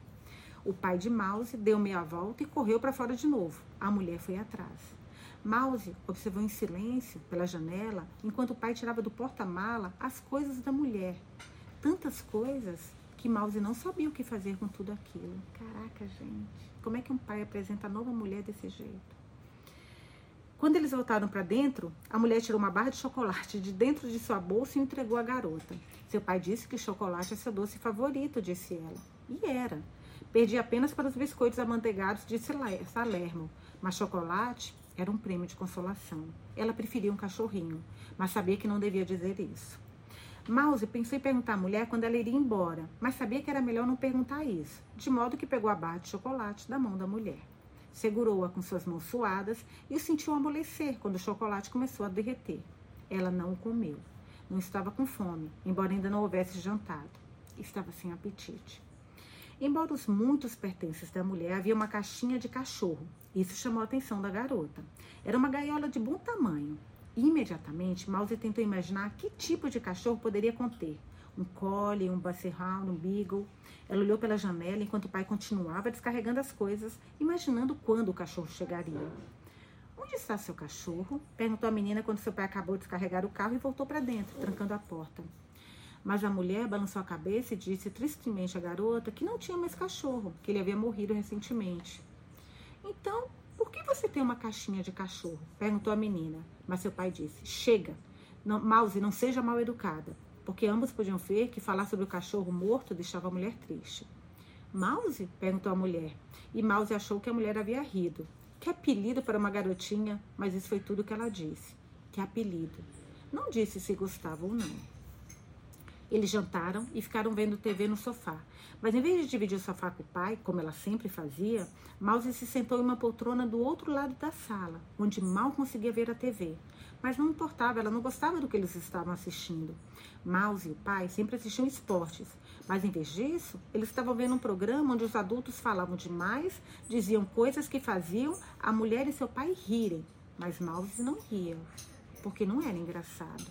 O pai de Mouse deu meia volta e correu para fora de novo. A mulher foi atrás. Mouse observou em silêncio pela janela enquanto o pai tirava do porta-mala as coisas da mulher. Tantas coisas que Mouse não sabia o que fazer com tudo aquilo. Caraca, gente. Como é que um pai apresenta a nova mulher desse jeito? Quando eles voltaram para dentro, a mulher tirou uma barra de chocolate de dentro de sua bolsa e entregou à garota. Seu pai disse que chocolate é seu doce favorito, disse ela. E era. Perdi apenas para os biscoitos amanteigados de Salermo, mas chocolate era um prêmio de consolação. Ela preferia um cachorrinho, mas sabia que não devia dizer isso. Mouse pensou em perguntar à mulher quando ela iria embora, mas sabia que era melhor não perguntar isso, de modo que pegou a barra de chocolate da mão da mulher. Segurou-a com suas mãos suadas e o sentiu amolecer quando o chocolate começou a derreter. Ela não o comeu. Não estava com fome, embora ainda não houvesse jantado. Estava sem apetite. Embora os muitos pertences da mulher, havia uma caixinha de cachorro. Isso chamou a atenção da garota. Era uma gaiola de bom tamanho. Imediatamente, Mouse tentou imaginar que tipo de cachorro poderia conter. Um collie, um basset um beagle. Ela olhou pela janela enquanto o pai continuava descarregando as coisas, imaginando quando o cachorro chegaria. Onde está seu cachorro? Perguntou a menina quando seu pai acabou de descarregar o carro e voltou para dentro, trancando a porta. Mas a mulher balançou a cabeça e disse tristemente à garota que não tinha mais cachorro, que ele havia morrido recentemente. Então, por que você tem uma caixinha de cachorro? perguntou a menina. Mas seu pai disse: Chega, não, Mouse, não seja mal educada, porque ambos podiam ver que falar sobre o cachorro morto deixava a mulher triste. Mouse? perguntou a mulher. E Mouse achou que a mulher havia rido. Que apelido para uma garotinha, mas isso foi tudo que ela disse. Que apelido. Não disse se gostava ou não. Eles jantaram e ficaram vendo TV no sofá. Mas em vez de dividir o sofá com o pai, como ela sempre fazia, Mouse se sentou em uma poltrona do outro lado da sala, onde mal conseguia ver a TV. Mas não importava, ela não gostava do que eles estavam assistindo. Mouse e o pai sempre assistiam esportes, mas em vez disso, eles estavam vendo um programa onde os adultos falavam demais, diziam coisas que faziam a mulher e seu pai rirem. Mas Mouse não ria, porque não era engraçado.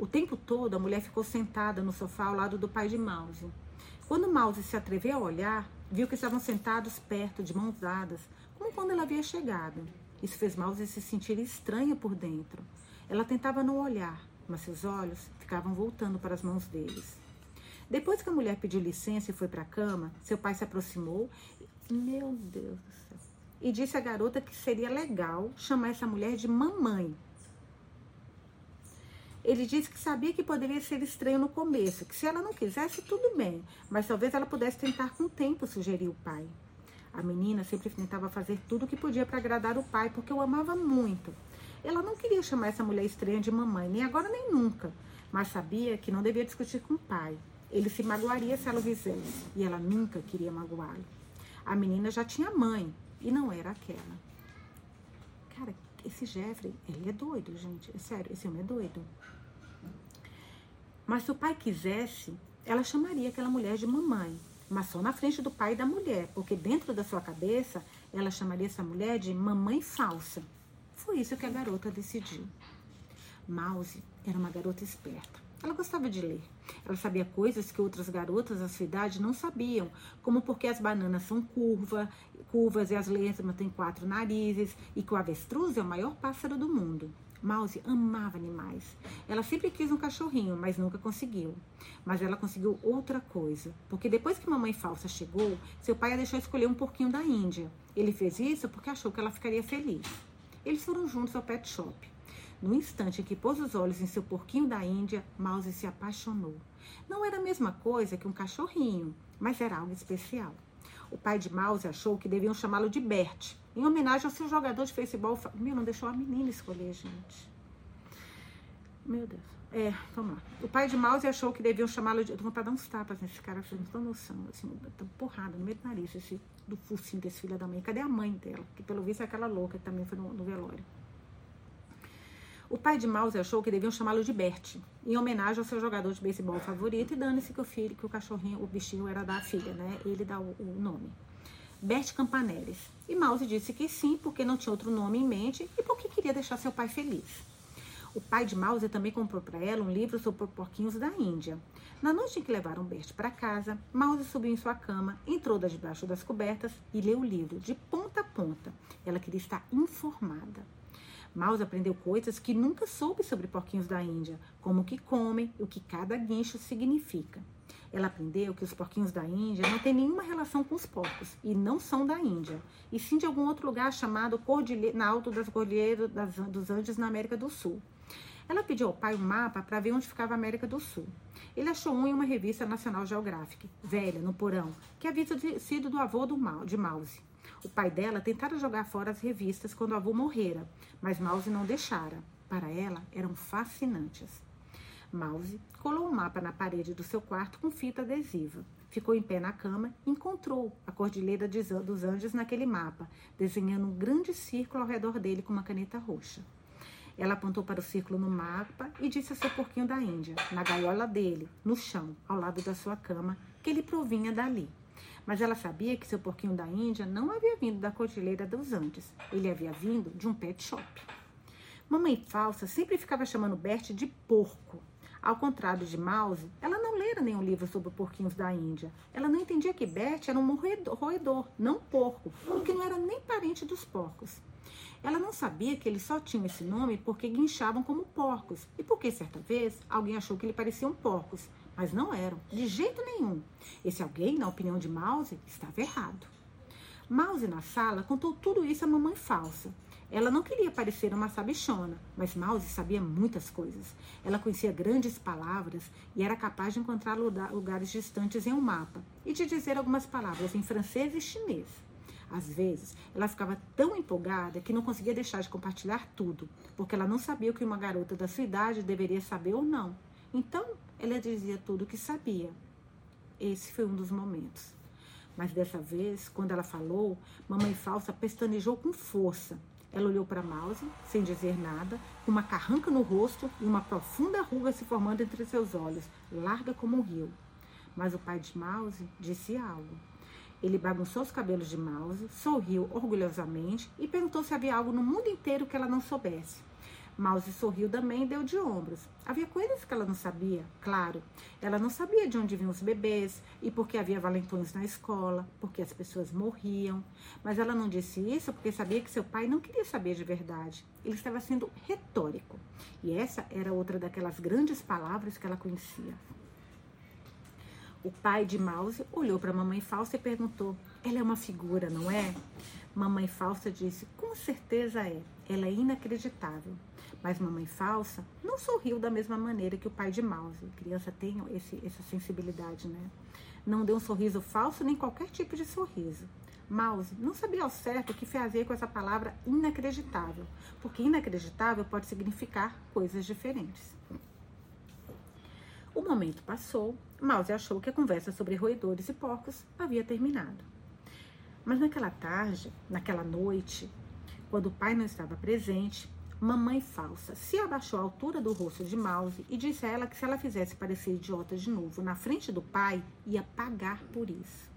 O tempo todo a mulher ficou sentada no sofá ao lado do pai de Mouse. Quando Mouse se atreveu a olhar, viu que estavam sentados perto, de mãos dadas, como quando ela havia chegado. Isso fez Mouse se sentir estranha por dentro. Ela tentava não olhar, mas seus olhos ficavam voltando para as mãos deles. Depois que a mulher pediu licença e foi para a cama, seu pai se aproximou. Meu Deus do céu. E disse à garota que seria legal chamar essa mulher de mamãe. Ele disse que sabia que poderia ser estranho no começo, que se ela não quisesse, tudo bem, mas talvez ela pudesse tentar com o tempo, sugeriu o pai. A menina sempre tentava fazer tudo o que podia para agradar o pai, porque o amava muito. Ela não queria chamar essa mulher estranha de mamãe, nem agora nem nunca, mas sabia que não devia discutir com o pai. Ele se magoaria se ela o fizesse, e ela nunca queria magoá-lo. A menina já tinha mãe, e não era aquela. Cara, esse Jeffrey, ele é doido, gente. É sério, esse homem é doido. Mas se o pai quisesse, ela chamaria aquela mulher de mamãe, mas só na frente do pai e da mulher, porque dentro da sua cabeça ela chamaria essa mulher de mamãe falsa. Foi isso que a garota decidiu. Mouse era uma garota esperta. Ela gostava de ler. Ela sabia coisas que outras garotas da sua idade não sabiam, como porque as bananas são curva, curvas e as lesmas têm quatro narizes e que o avestruz é o maior pássaro do mundo. Mouse amava animais. Ela sempre quis um cachorrinho, mas nunca conseguiu. Mas ela conseguiu outra coisa, porque depois que mamãe falsa chegou, seu pai a deixou escolher um porquinho da Índia. Ele fez isso porque achou que ela ficaria feliz. Eles foram juntos ao pet shop. No instante em que pôs os olhos em seu porquinho da Índia, Mouse se apaixonou. Não era a mesma coisa que um cachorrinho, mas era algo especial. O pai de Mouse achou que deviam chamá-lo de Bert, em homenagem ao seu jogador de futebol. Meu, não deixou a menina escolher, gente. Meu Deus. É, vamos lá. O pai de Mouse achou que deviam chamá-lo de. Eu tô vontade de dar uns tapas nesse cara, vocês não estão noção. Assim, tá porrada no meio do nariz, esse, do focinho desse filho da mãe. Cadê a mãe dela? Que pelo visto é aquela louca que também foi no, no velório. O pai de Mouse achou que deviam chamá-lo de Bert, em homenagem ao seu jogador de beisebol favorito, e dane-se que o filho, que o cachorrinho, o bichinho era da filha, né? Ele dá o, o nome. Bert Campaneres. E Mouse disse que sim, porque não tinha outro nome em mente e porque queria deixar seu pai feliz. O pai de Mouse também comprou para ela um livro sobre porquinhos da Índia. Na noite em que levaram Bert para casa, Mouse subiu em sua cama, entrou debaixo das cobertas e leu o livro de ponta a ponta. Ela queria estar informada. Mouse aprendeu coisas que nunca soube sobre porquinhos da Índia, como o que comem e o que cada guincho significa. Ela aprendeu que os porquinhos da Índia não têm nenhuma relação com os porcos e não são da Índia, e sim de algum outro lugar chamado Cordilhe na alto das cordilheiras dos Andes, na América do Sul. Ela pediu ao pai um mapa para ver onde ficava a América do Sul. Ele achou um em uma revista National Geographic, velha, no porão, que havia sido do avô do de Mouse. O pai dela tentara jogar fora as revistas quando o avô morrera, mas Mouse não deixara. Para ela, eram fascinantes. Mouse colou um mapa na parede do seu quarto com fita adesiva. Ficou em pé na cama e encontrou a cordilheira dos Andes naquele mapa, desenhando um grande círculo ao redor dele com uma caneta roxa. Ela apontou para o círculo no mapa e disse ao seu porquinho da Índia, na gaiola dele, no chão, ao lado da sua cama, que ele provinha dali. Mas ela sabia que seu porquinho da Índia não havia vindo da cordilheira dos Andes, ele havia vindo de um pet shop. Mamãe falsa sempre ficava chamando Bert de porco, ao contrário de Mouse, ela não lera nenhum livro sobre porquinhos da Índia. Ela não entendia que Bert era um roedor, não porco, porque não era nem parente dos porcos. Ela não sabia que eles só tinham esse nome porque guinchavam como porcos e porque certa vez alguém achou que eles pareciam porcos, mas não eram, de jeito nenhum. Esse alguém, na opinião de Mouse, estava errado. Mouse na sala contou tudo isso à mamãe falsa. Ela não queria parecer uma sabichona, mas Mouse sabia muitas coisas. Ela conhecia grandes palavras e era capaz de encontrar lugares distantes em um mapa e de dizer algumas palavras em francês e chinês. Às vezes, ela ficava tão empolgada que não conseguia deixar de compartilhar tudo, porque ela não sabia o que uma garota da sua idade deveria saber ou não. Então, ela dizia tudo o que sabia. Esse foi um dos momentos. Mas dessa vez, quando ela falou, mamãe falsa pestanejou com força ela olhou para Mouse, sem dizer nada, com uma carranca no rosto e uma profunda ruga se formando entre seus olhos, larga como um rio. Mas o pai de Mouse disse algo. Ele bagunçou os cabelos de Mouse, sorriu orgulhosamente e perguntou se havia algo no mundo inteiro que ela não soubesse. Mouse sorriu também e deu de ombros. Havia coisas que ela não sabia, claro. Ela não sabia de onde vinham os bebês e por que havia valentões na escola, porque as pessoas morriam. Mas ela não disse isso porque sabia que seu pai não queria saber de verdade. Ele estava sendo retórico. E essa era outra daquelas grandes palavras que ela conhecia. O pai de Mouse olhou para a mamãe falsa e perguntou: Ela é uma figura, não é? Mamãe falsa disse: Com certeza é. Ela é inacreditável. Mas mamãe falsa não sorriu da mesma maneira que o pai de Mouse. A criança tem esse, essa sensibilidade, né? Não deu um sorriso falso nem qualquer tipo de sorriso. Mouse não sabia ao certo o que fazer com essa palavra inacreditável, porque inacreditável pode significar coisas diferentes. O momento passou, Mouse achou que a conversa sobre roedores e porcos havia terminado. Mas naquela tarde, naquela noite, quando o pai não estava presente, mamãe falsa se abaixou à altura do rosto de Mouse e disse a ela que se ela fizesse parecer idiota de novo na frente do pai, ia pagar por isso.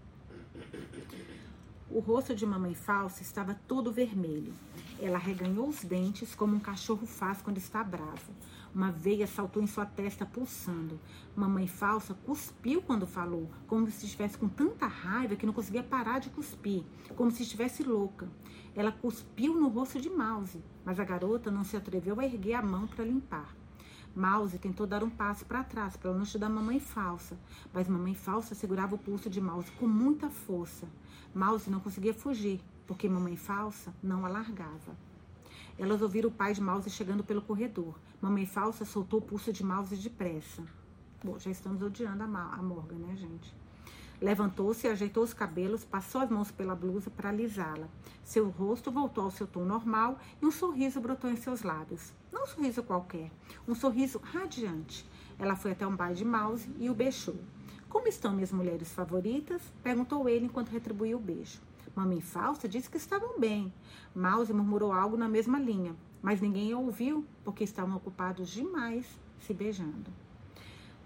O rosto de mamãe falsa estava todo vermelho. Ela reganhou os dentes como um cachorro faz quando está bravo. Uma veia saltou em sua testa, pulsando. Mamãe falsa cuspiu quando falou, como se estivesse com tanta raiva que não conseguia parar de cuspir, como se estivesse louca. Ela cuspiu no rosto de Mouse, mas a garota não se atreveu a erguer a mão para limpar. Mouse tentou dar um passo para trás para longe da mamãe falsa, mas mamãe falsa segurava o pulso de Mouse com muita força. Mouse não conseguia fugir, porque mamãe falsa não a largava. Elas ouviram o pai de Mouse chegando pelo corredor. Mamãe falsa soltou o pulso de Mouse depressa. Bom, já estamos odiando a, a Morgan, né, gente? Levantou-se, ajeitou os cabelos, passou as mãos pela blusa para alisá-la. Seu rosto voltou ao seu tom normal e um sorriso brotou em seus lábios. Não um sorriso qualquer, um sorriso radiante. Ela foi até um bar de Mouse e o beijou. Como estão minhas mulheres favoritas? perguntou ele enquanto retribuiu o beijo. Mamãe falsa disse que estavam bem. Mouse murmurou algo na mesma linha, mas ninguém ouviu porque estavam ocupados demais se beijando.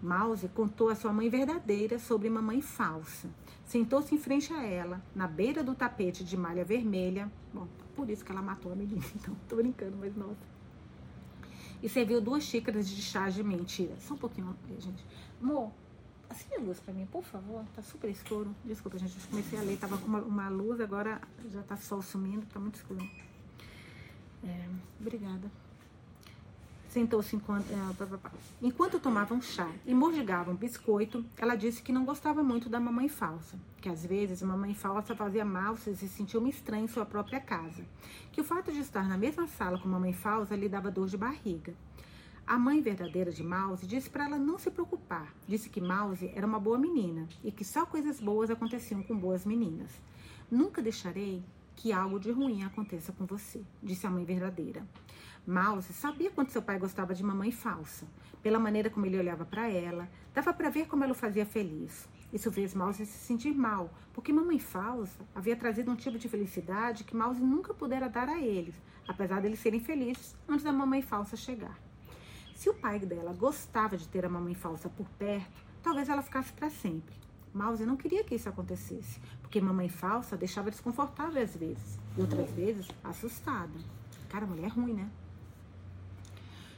Mouse contou a sua mãe verdadeira sobre mamãe falsa. Sentou-se em frente a ela, na beira do tapete de malha vermelha. Bom, por isso que ela matou a menina, então tô brincando, mas nossa. E serviu duas xícaras de chá de mentira. Só um pouquinho, gente. Amor, Acende a luz pra mim, por favor. Tá super escuro. Desculpa, gente. Eu comecei a ler. Tava com uma, uma luz, agora já tá sol sumindo. Tá muito escuro. É, obrigada. Sentou-se enquanto, é, enquanto tomavam chá e mordigavam biscoito. Ela disse que não gostava muito da mamãe falsa, que às vezes a mamãe falsa fazia mal se se sentia uma estranha em sua própria casa, que o fato de estar na mesma sala com a mamãe falsa lhe dava dor de barriga. A mãe verdadeira de Mouse disse para ela não se preocupar. Disse que Mouse era uma boa menina e que só coisas boas aconteciam com boas meninas. Nunca deixarei que algo de ruim aconteça com você, disse a mãe verdadeira. Mouse sabia quanto seu pai gostava de mamãe falsa. Pela maneira como ele olhava para ela, dava para ver como ela o fazia feliz. Isso fez Mouse se sentir mal, porque mamãe falsa havia trazido um tipo de felicidade que Mouse nunca pudera dar a eles, apesar deles serem felizes antes da mamãe falsa chegar. Se o pai dela gostava de ter a mamãe falsa por perto, talvez ela ficasse para sempre. Mouse não queria que isso acontecesse, porque mamãe falsa deixava desconfortável às vezes, e outras vezes assustada. Cara, mulher é ruim, né?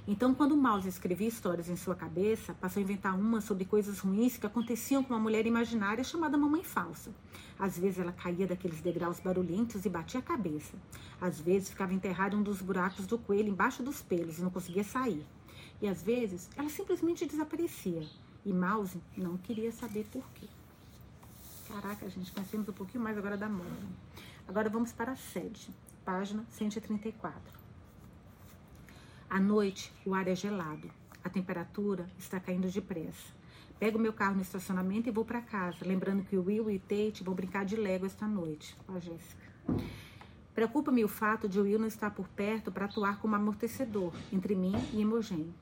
Então, quando Mouse escrevia histórias em sua cabeça, passou a inventar uma sobre coisas ruins que aconteciam com uma mulher imaginária chamada Mamãe Falsa. Às vezes ela caía daqueles degraus barulhentos e batia a cabeça. Às vezes ficava enterrada em um dos buracos do coelho embaixo dos pelos e não conseguia sair. E às vezes ela simplesmente desaparecia. E Mouse não queria saber por quê. Caraca, gente, conhecemos um pouquinho mais agora da moda. Agora vamos para a sede, página 134. À noite, o ar é gelado. A temperatura está caindo depressa. Pego meu carro no estacionamento e vou para casa, lembrando que Will e Tate vão brincar de Lego esta noite. Ó, a Jéssica. Preocupa-me o fato de Will não estar por perto para atuar como amortecedor entre mim e Imogen.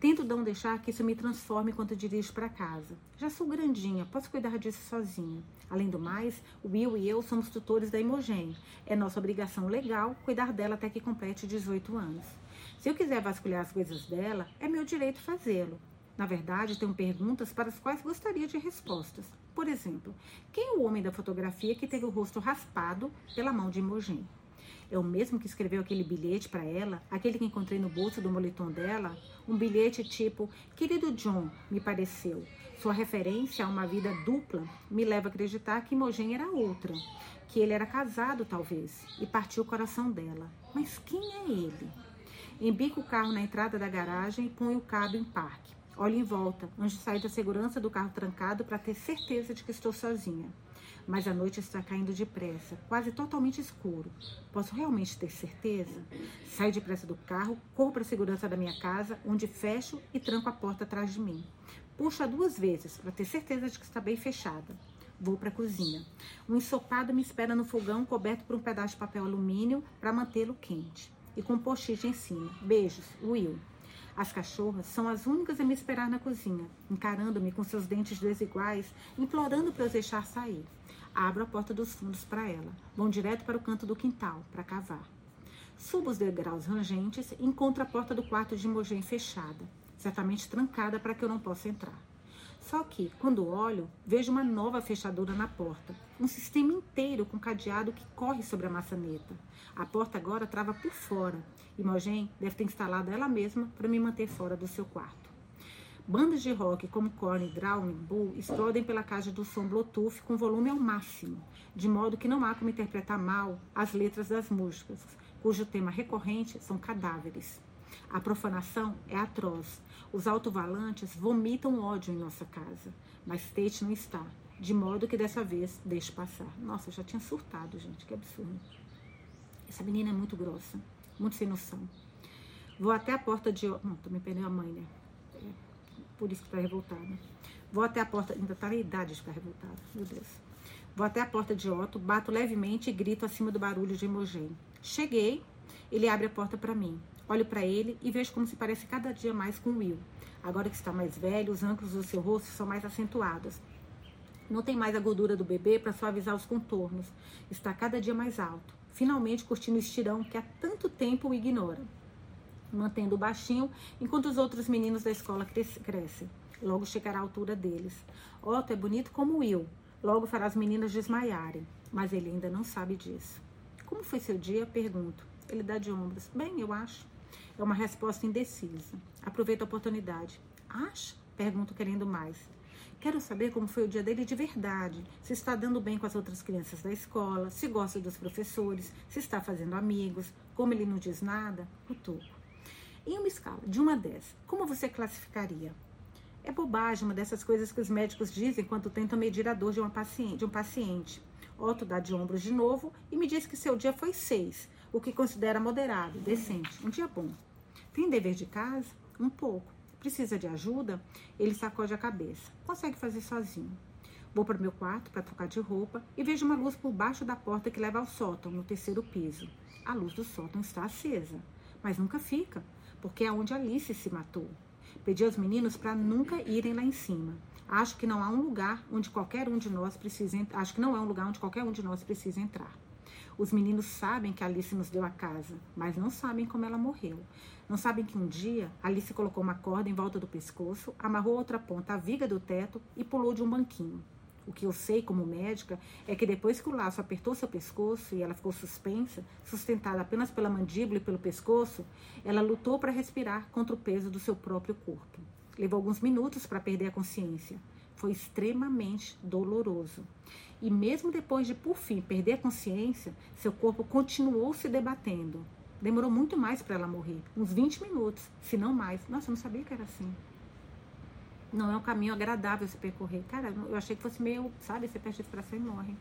Tento não deixar que isso me transforme enquanto dirijo para casa. Já sou grandinha, posso cuidar disso sozinha. Além do mais, Will e eu somos tutores da Imogen. É nossa obrigação legal cuidar dela até que complete 18 anos. Se eu quiser vasculhar as coisas dela, é meu direito fazê-lo. Na verdade, tenho perguntas para as quais gostaria de respostas. Por exemplo, quem é o homem da fotografia que teve o rosto raspado pela mão de Imogen? É o mesmo que escreveu aquele bilhete para ela, aquele que encontrei no bolso do moletom dela? Um bilhete tipo: Querido John, me pareceu. Sua referência a uma vida dupla me leva a acreditar que Imogen era outra, que ele era casado, talvez, e partiu o coração dela. Mas quem é ele? Embico o carro na entrada da garagem e ponho o cabo em parque. Olho em volta, antes de sair da segurança do carro trancado para ter certeza de que estou sozinha. Mas a noite está caindo depressa, quase totalmente escuro. Posso realmente ter certeza? Saio depressa do carro, corro para a segurança da minha casa, onde fecho e tranco a porta atrás de mim. Puxo-a duas vezes para ter certeza de que está bem fechada. Vou para a cozinha. Um ensopado me espera no fogão, coberto por um pedaço de papel alumínio para mantê-lo quente. E com um em cima. Beijos, Will. As cachorras são as únicas a me esperar na cozinha, encarando-me com seus dentes desiguais, implorando para eu deixar sair. Abro a porta dos fundos para ela. Vão direto para o canto do quintal, para cavar. Subo os degraus rangentes e encontro a porta do quarto de Imogen fechada, certamente trancada para que eu não possa entrar. Só que, quando olho, vejo uma nova fechadura na porta. Um sistema inteiro com cadeado que corre sobre a maçaneta. A porta agora trava por fora. Imogen deve ter instalado ela mesma para me manter fora do seu quarto. Bandas de rock como Korn Drowning Bull explodem pela caixa do som Bluetooth com volume ao máximo, de modo que não há como interpretar mal as letras das músicas, cujo tema recorrente são cadáveres. A profanação é atroz. Os altovalantes vomitam ódio em nossa casa, mas Tate não está, de modo que dessa vez deixe passar. Nossa, eu já tinha surtado, gente, que absurdo. Essa menina é muito grossa, muito sem noção. Vou até a porta de. Não, também perdeu a mãe, né? Por isso que tá revoltada. Vou até a porta. Ainda tá na idade de ficar revoltada, meu Deus. Vou até a porta de Otto, bato levemente e grito acima do barulho de Imogen. Cheguei, ele abre a porta para mim. Olho para ele e vejo como se parece cada dia mais com Will. Agora que está mais velho, os ângulos do seu rosto são mais acentuados. Não tem mais a gordura do bebê para suavizar os contornos. Está cada dia mais alto. Finalmente curtindo o estirão que há tanto tempo o ignora. Mantendo baixinho enquanto os outros meninos da escola crescem. Logo chegará a altura deles. Otto é bonito como Will. Logo fará as meninas desmaiarem. Mas ele ainda não sabe disso. Como foi seu dia? Pergunto. Ele dá de ombros. Bem, eu acho. É uma resposta indecisa. Aproveita a oportunidade. Acha? Pergunto querendo mais. Quero saber como foi o dia dele de verdade. Se está dando bem com as outras crianças da escola, se gosta dos professores, se está fazendo amigos. Como ele não diz nada, cutuco. Em uma escala de 1 a 10, como você classificaria? É bobagem uma dessas coisas que os médicos dizem quando tentam medir a dor de, uma paciente, de um paciente. Otto dá de ombros de novo e me diz que seu dia foi 6, o que considera moderado, decente, um dia bom. Tem dever de casa? Um pouco. Precisa de ajuda? Ele sacode a cabeça. Consegue fazer sozinho. Vou para o meu quarto para trocar de roupa e vejo uma luz por baixo da porta que leva ao sótão, no terceiro piso. A luz do sótão está acesa, mas nunca fica, porque é onde Alice se matou. Pedi aos meninos para nunca irem lá em cima. Acho que não há um lugar onde qualquer um de nós precisa, acho que não é um lugar onde qualquer um de nós precisa entrar. Os meninos sabem que Alice nos deu a casa, mas não sabem como ela morreu. Não sabem que um dia Alice colocou uma corda em volta do pescoço, amarrou outra ponta à viga do teto e pulou de um banquinho. O que eu sei como médica é que depois que o laço apertou seu pescoço e ela ficou suspensa, sustentada apenas pela mandíbula e pelo pescoço, ela lutou para respirar contra o peso do seu próprio corpo. Levou alguns minutos para perder a consciência. Foi extremamente doloroso. E mesmo depois de, por fim, perder a consciência, seu corpo continuou se debatendo. Demorou muito mais para ela morrer uns 20 minutos, se não mais. Nossa, eu não sabia que era assim. Não é um caminho agradável se percorrer. Cara, eu achei que fosse meio, sabe, você perde a respiração e morre.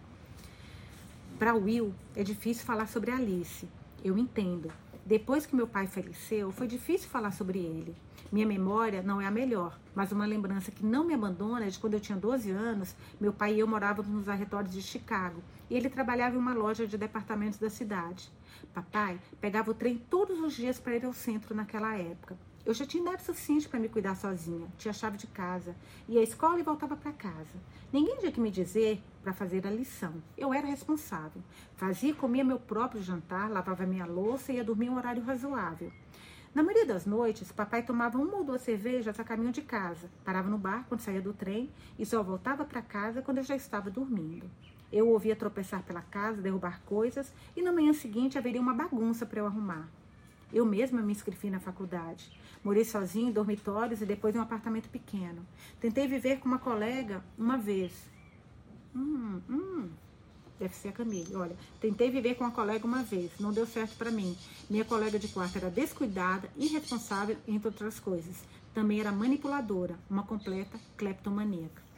Para Will, é difícil falar sobre Alice. Eu entendo. Depois que meu pai faleceu, foi difícil falar sobre ele. Minha memória não é a melhor, mas uma lembrança que não me abandona é de quando eu tinha 12 anos, meu pai e eu morávamos nos arredores de Chicago e ele trabalhava em uma loja de departamentos da cidade. Papai pegava o trem todos os dias para ir ao centro naquela época. Eu já tinha idade suficiente para me cuidar sozinha, tinha chave de casa, ia à escola e voltava para casa. Ninguém tinha que me dizer para fazer a lição. Eu era responsável. Fazia e comia meu próprio jantar, lavava minha louça e ia dormir um horário razoável. Na maioria das noites, papai tomava uma ou duas cervejas a caminho de casa, parava no bar quando saía do trem e só voltava para casa quando eu já estava dormindo. Eu ouvia tropeçar pela casa, derrubar coisas, e na manhã seguinte haveria uma bagunça para eu arrumar. Eu mesma me inscrevi na faculdade. Morei sozinha em dormitórios e depois em um apartamento pequeno. Tentei viver com uma colega uma vez. Hum, hum. Deve ser a Camille. Olha, tentei viver com uma colega uma vez. Não deu certo para mim. Minha colega de quarto era descuidada, irresponsável, entre outras coisas. Também era manipuladora, uma completa cleptomaníaca.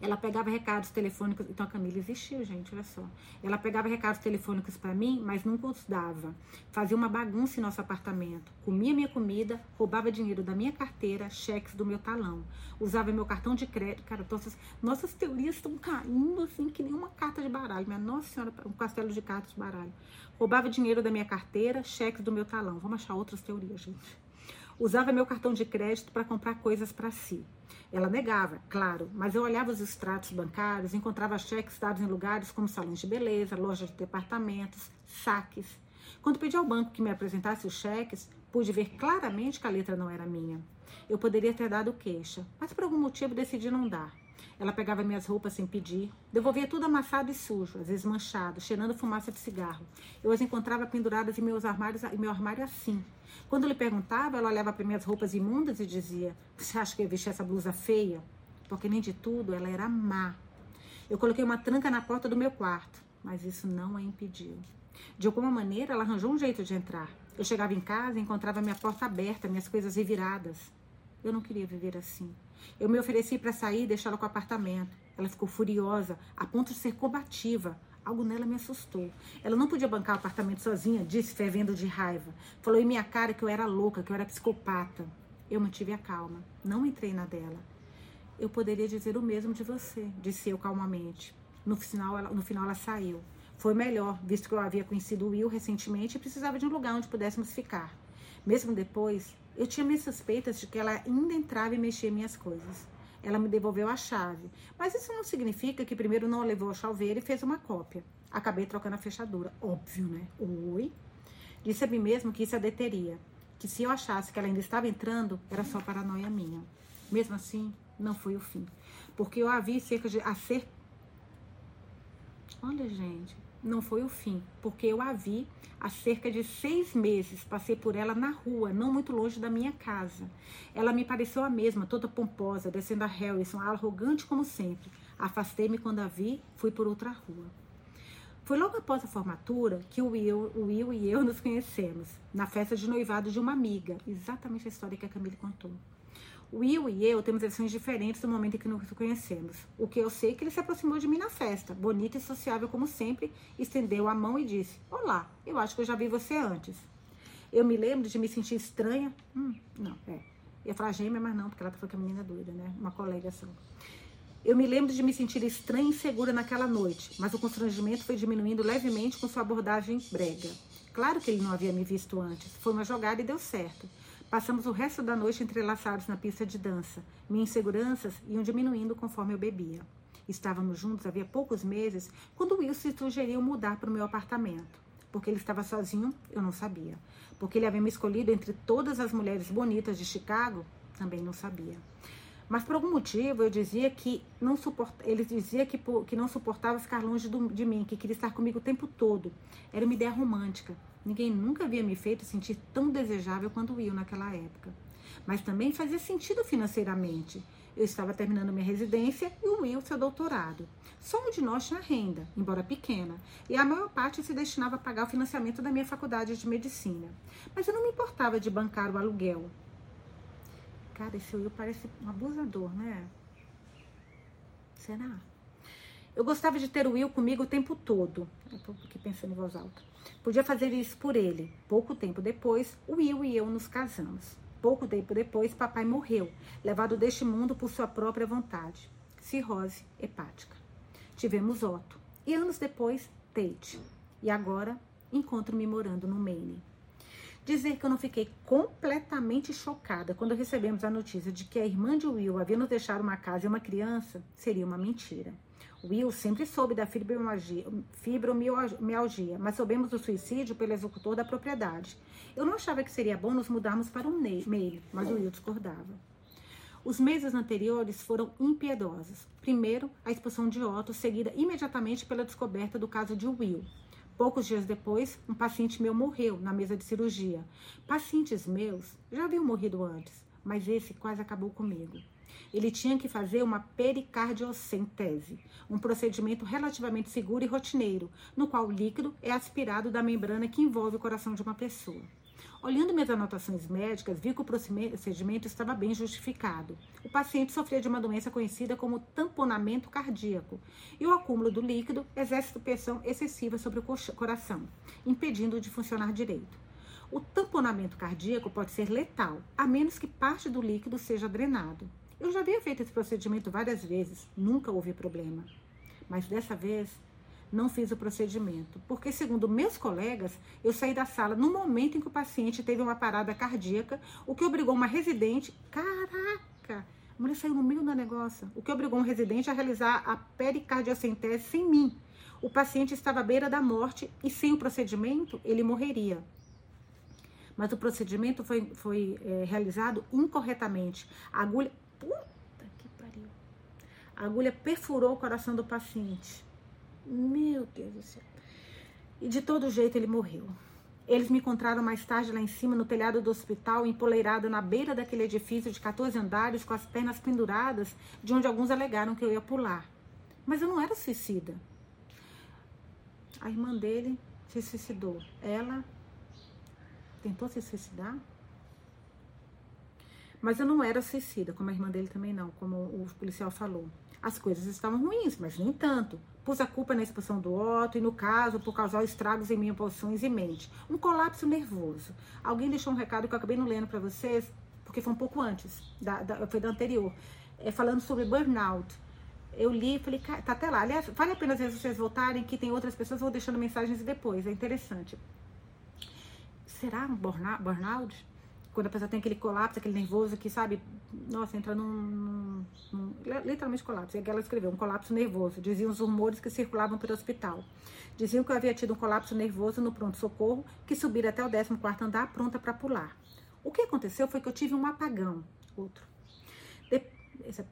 Ela pegava recados telefônicos. Então a Camila existiu, gente, olha só. Ela pegava recados telefônicos para mim, mas nunca os dava. Fazia uma bagunça em nosso apartamento. Comia minha comida, roubava dinheiro da minha carteira, cheques do meu talão. Usava meu cartão de crédito. Cara, nossas, nossas teorias estão caindo assim, que nem uma carta de baralho. Minha Nossa Senhora, um castelo de cartas de baralho. Roubava dinheiro da minha carteira, cheques do meu talão. Vamos achar outras teorias, gente. Usava meu cartão de crédito para comprar coisas para si. Ela negava, claro, mas eu olhava os extratos bancários, encontrava cheques dados em lugares como salões de beleza, lojas de departamentos, saques. Quando pedi ao banco que me apresentasse os cheques, pude ver claramente que a letra não era minha. Eu poderia ter dado queixa, mas por algum motivo decidi não dar. Ela pegava minhas roupas sem pedir, devolvia tudo amassado e sujo, às vezes manchado, cheirando fumaça de cigarro. Eu as encontrava penduradas em meus armários, em meu armário assim. Quando eu lhe perguntava, ela olhava para minhas roupas imundas e dizia: Você acha que eu vesti essa blusa feia? Porque nem de tudo ela era má. Eu coloquei uma tranca na porta do meu quarto, mas isso não a impediu. De alguma maneira, ela arranjou um jeito de entrar. Eu chegava em casa e encontrava minha porta aberta, minhas coisas reviradas. Eu não queria viver assim. Eu me ofereci para sair e deixá-la com o apartamento. Ela ficou furiosa, a ponto de ser combativa. Algo nela me assustou. Ela não podia bancar o apartamento sozinha, disse, fervendo de raiva. Falou em minha cara que eu era louca, que eu era psicopata. Eu mantive a calma. Não entrei na dela. Eu poderia dizer o mesmo de você, disse eu calmamente. No final, ela, no final ela saiu. Foi melhor, visto que eu havia conhecido o Will recentemente e precisava de um lugar onde pudéssemos ficar. Mesmo depois, eu tinha minhas suspeitas de que ela ainda entrava e mexia minhas coisas. Ela me devolveu a chave, mas isso não significa que primeiro não a levou ao chuveiro e fez uma cópia. Acabei trocando a fechadura. Óbvio, né? Oi. Disse a mim mesmo que isso a deteria. Que se eu achasse que ela ainda estava entrando, era só paranoia minha. Mesmo assim, não foi o fim. Porque eu a vi cerca de. A ser... Olha, gente, não foi o fim. Porque eu a vi há cerca de seis meses. Passei por ela na rua, não muito longe da minha casa. Ela me pareceu a mesma, toda pomposa, descendo a Harrison, arrogante como sempre. Afastei-me quando a vi, fui por outra rua. Foi logo após a formatura que o Will, o Will e eu nos conhecemos, na festa de noivado de uma amiga. Exatamente a história que a Camille contou. Will e eu temos versões diferentes do momento em que nos conhecemos. O que eu sei é que ele se aproximou de mim na festa, bonito e sociável como sempre, estendeu a mão e disse: Olá, eu acho que eu já vi você antes. Eu me lembro de me sentir estranha. Hum, não, é. Ia falar gêmea, mas não, porque ela falou que a menina é doida, né? Uma colega só. Eu me lembro de me sentir estranha e insegura naquela noite, mas o constrangimento foi diminuindo levemente com sua abordagem brega. Claro que ele não havia me visto antes. Foi uma jogada e deu certo. Passamos o resto da noite entrelaçados na pista de dança. Minhas inseguranças iam diminuindo conforme eu bebia. Estávamos juntos havia poucos meses quando Will se sugeriu mudar para o meu apartamento. Porque ele estava sozinho, eu não sabia. Porque ele havia me escolhido entre todas as mulheres bonitas de Chicago, também não sabia. Mas por algum motivo eu dizia que não suporta, ele dizia que, que não suportava ficar longe do, de mim, que queria estar comigo o tempo todo. Era uma ideia romântica. Ninguém nunca havia me feito sentir tão desejável quanto o Will naquela época. Mas também fazia sentido financeiramente. Eu estava terminando minha residência e o Will seu doutorado. Só um de nós tinha renda, embora pequena, e a maior parte se destinava a pagar o financiamento da minha faculdade de medicina. Mas eu não me importava de bancar o aluguel. Cara, esse Will parece um abusador, né? Será? Eu gostava de ter o Will comigo o tempo todo. Eu tô aqui pensando em voz alta. Podia fazer isso por ele. Pouco tempo depois, o Will e eu nos casamos. Pouco tempo depois, papai morreu, levado deste mundo por sua própria vontade. Cirrose hepática. Tivemos Otto. E anos depois, Tate. E agora, encontro-me morando no Maine. Dizer que eu não fiquei completamente chocada quando recebemos a notícia de que a irmã de Will havia nos deixado uma casa e uma criança seria uma mentira. Will sempre soube da fibromialgia, mas soubemos do suicídio pelo executor da propriedade. Eu não achava que seria bom nos mudarmos para um meio, mas o Will discordava. Os meses anteriores foram impiedosos. Primeiro, a expulsão de Otto, seguida imediatamente pela descoberta do caso de Will. Poucos dias depois, um paciente meu morreu na mesa de cirurgia. Pacientes meus já haviam morrido antes, mas esse quase acabou comigo. Ele tinha que fazer uma pericardiocentese, um procedimento relativamente seguro e rotineiro, no qual o líquido é aspirado da membrana que envolve o coração de uma pessoa. Olhando minhas anotações médicas, vi que o procedimento estava bem justificado. O paciente sofria de uma doença conhecida como tamponamento cardíaco, e o acúmulo do líquido exerce pressão excessiva sobre o coração, impedindo-o de funcionar direito. O tamponamento cardíaco pode ser letal, a menos que parte do líquido seja drenado. Eu já havia feito esse procedimento várias vezes, nunca houve problema. Mas dessa vez não fiz o procedimento, porque, segundo meus colegas, eu saí da sala no momento em que o paciente teve uma parada cardíaca, o que obrigou uma residente. Caraca! A mulher saiu no meio do negócio, o que obrigou um residente a realizar a pericardiocentese sem mim. O paciente estava à beira da morte e, sem o procedimento, ele morreria. Mas o procedimento foi, foi é, realizado incorretamente. A agulha. Puta que pariu! A agulha perfurou o coração do paciente. Meu Deus do céu. E de todo jeito ele morreu. Eles me encontraram mais tarde lá em cima, no telhado do hospital, empoleirado na beira daquele edifício de 14 andares, com as pernas penduradas, de onde alguns alegaram que eu ia pular. Mas eu não era suicida. A irmã dele se suicidou. Ela tentou se suicidar? Mas eu não era suicida, como a irmã dele também não, como o policial falou. As coisas estavam ruins, mas nem tanto. Pus a culpa na expulsão do Otto e, no caso, por causar estragos em minhas posições e mente. Um colapso nervoso. Alguém deixou um recado que eu acabei não lendo para vocês, porque foi um pouco antes, da, da, foi da anterior, é, falando sobre burnout. Eu li e falei, tá até lá. Aliás, vale a pena às vezes vocês voltarem, que tem outras pessoas, vou deixando mensagens depois, é interessante. Será um burnout? Quando a pessoa tem aquele colapso, aquele nervoso que, sabe, nossa, entra num, num, literalmente colapso. E ela escreveu, um colapso nervoso. Diziam os rumores que circulavam pelo hospital. Diziam que eu havia tido um colapso nervoso no pronto-socorro, que subira até o 14 andar, pronta para pular. O que aconteceu foi que eu tive um apagão. Outro. De, esse,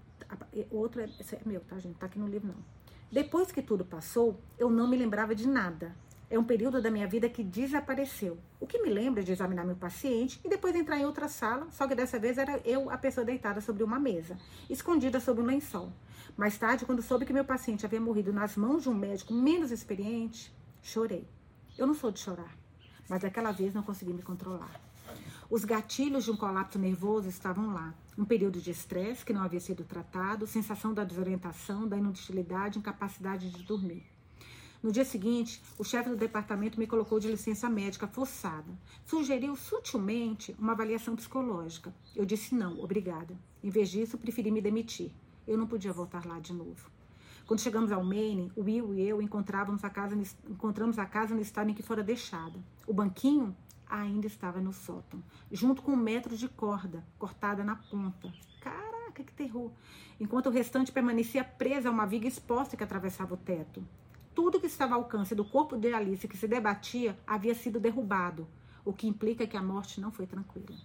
outro é, esse é meu, tá, gente? Tá aqui no livro, não. Depois que tudo passou, eu não me lembrava de nada. É um período da minha vida que desapareceu. O que me lembra de examinar meu paciente e depois entrar em outra sala, só que dessa vez era eu a pessoa deitada sobre uma mesa, escondida sob um lençol. Mais tarde, quando soube que meu paciente havia morrido nas mãos de um médico menos experiente, chorei. Eu não sou de chorar, mas daquela vez não consegui me controlar. Os gatilhos de um colapso nervoso estavam lá. Um período de estresse que não havia sido tratado, sensação da desorientação, da inutilidade, incapacidade de dormir. No dia seguinte, o chefe do departamento me colocou de licença médica forçada. Sugeriu sutilmente uma avaliação psicológica. Eu disse não, obrigada. Em vez disso, preferi me demitir. Eu não podia voltar lá de novo. Quando chegamos ao Maine, Will e eu encontrávamos a casa, encontramos a casa no estado em que fora deixada. O banquinho ainda estava no sótão, junto com um metro de corda cortada na ponta. Caraca, que terror! Enquanto o restante permanecia preso a uma viga exposta que atravessava o teto. Tudo que estava ao alcance do corpo de Alice que se debatia havia sido derrubado, o que implica que a morte não foi tranquila.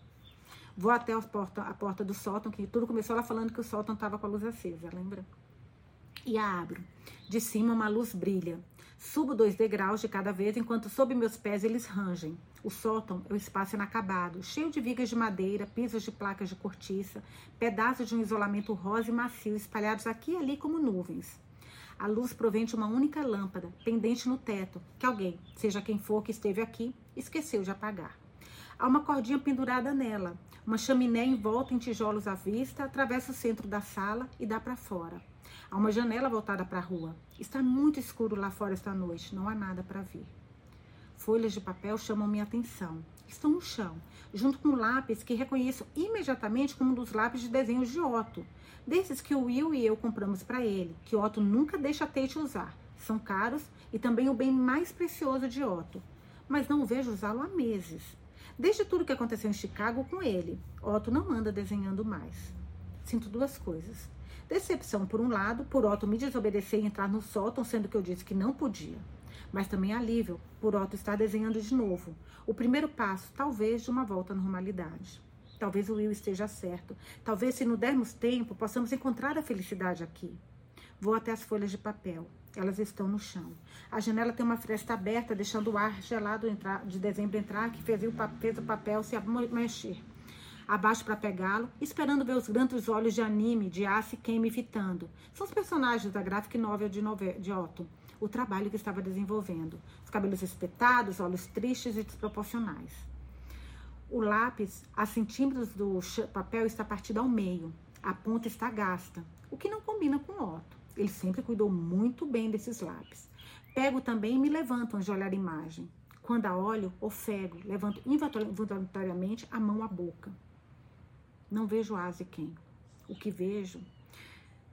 Vou até a porta, a porta do sótão, que tudo começou ela falando que o sótão estava com a luz acesa, lembra? E a abro. De cima uma luz brilha. Subo dois degraus de cada vez, enquanto sob meus pés eles rangem. O sótão é um espaço inacabado, cheio de vigas de madeira, pisos de placas de cortiça, pedaços de um isolamento rosa e macio espalhados aqui e ali como nuvens. A luz provém de uma única lâmpada pendente no teto, que alguém, seja quem for que esteve aqui, esqueceu de apagar. Há uma cordinha pendurada nela, uma chaminé envolta em tijolos à vista, atravessa o centro da sala e dá para fora. Há uma janela voltada para a rua. Está muito escuro lá fora esta noite, não há nada para ver. Folhas de papel chamam minha atenção. Estão no chão, junto com um lápis que reconheço imediatamente como um dos lápis de desenhos de Otto, desses que o Will e eu compramos para ele, que Otto nunca deixa Tate usar. São caros e também o bem mais precioso de Otto, mas não o vejo usá-lo há meses. Desde tudo que aconteceu em Chicago com ele, Otto não anda desenhando mais. Sinto duas coisas. Decepção, por um lado, por Otto me desobedecer e entrar no sótão, sendo que eu disse que não podia. Mas também alívio por Otto estar desenhando de novo. O primeiro passo, talvez, de uma volta à normalidade. Talvez o Will esteja certo. Talvez, se não dermos tempo, possamos encontrar a felicidade aqui. Vou até as folhas de papel. Elas estão no chão. A janela tem uma fresta aberta, deixando o ar gelado de dezembro entrar, que fez o, papel se mexer. Abaixo para pegá-lo, esperando ver os grandes olhos de anime, de aço e queime fitando. São os personagens da graphic novel de, nove, de Otto. O trabalho que estava desenvolvendo. Os cabelos espetados, olhos tristes e desproporcionais. O lápis, a centímetros do papel, está partido ao meio. A ponta está gasta, o que não combina com Otto. Ele sempre cuidou muito bem desses lápis. Pego também e me levanto antes de olhar a imagem. Quando a olho, ofego, levanto involuntariamente a mão à boca. Não vejo quem. O que vejo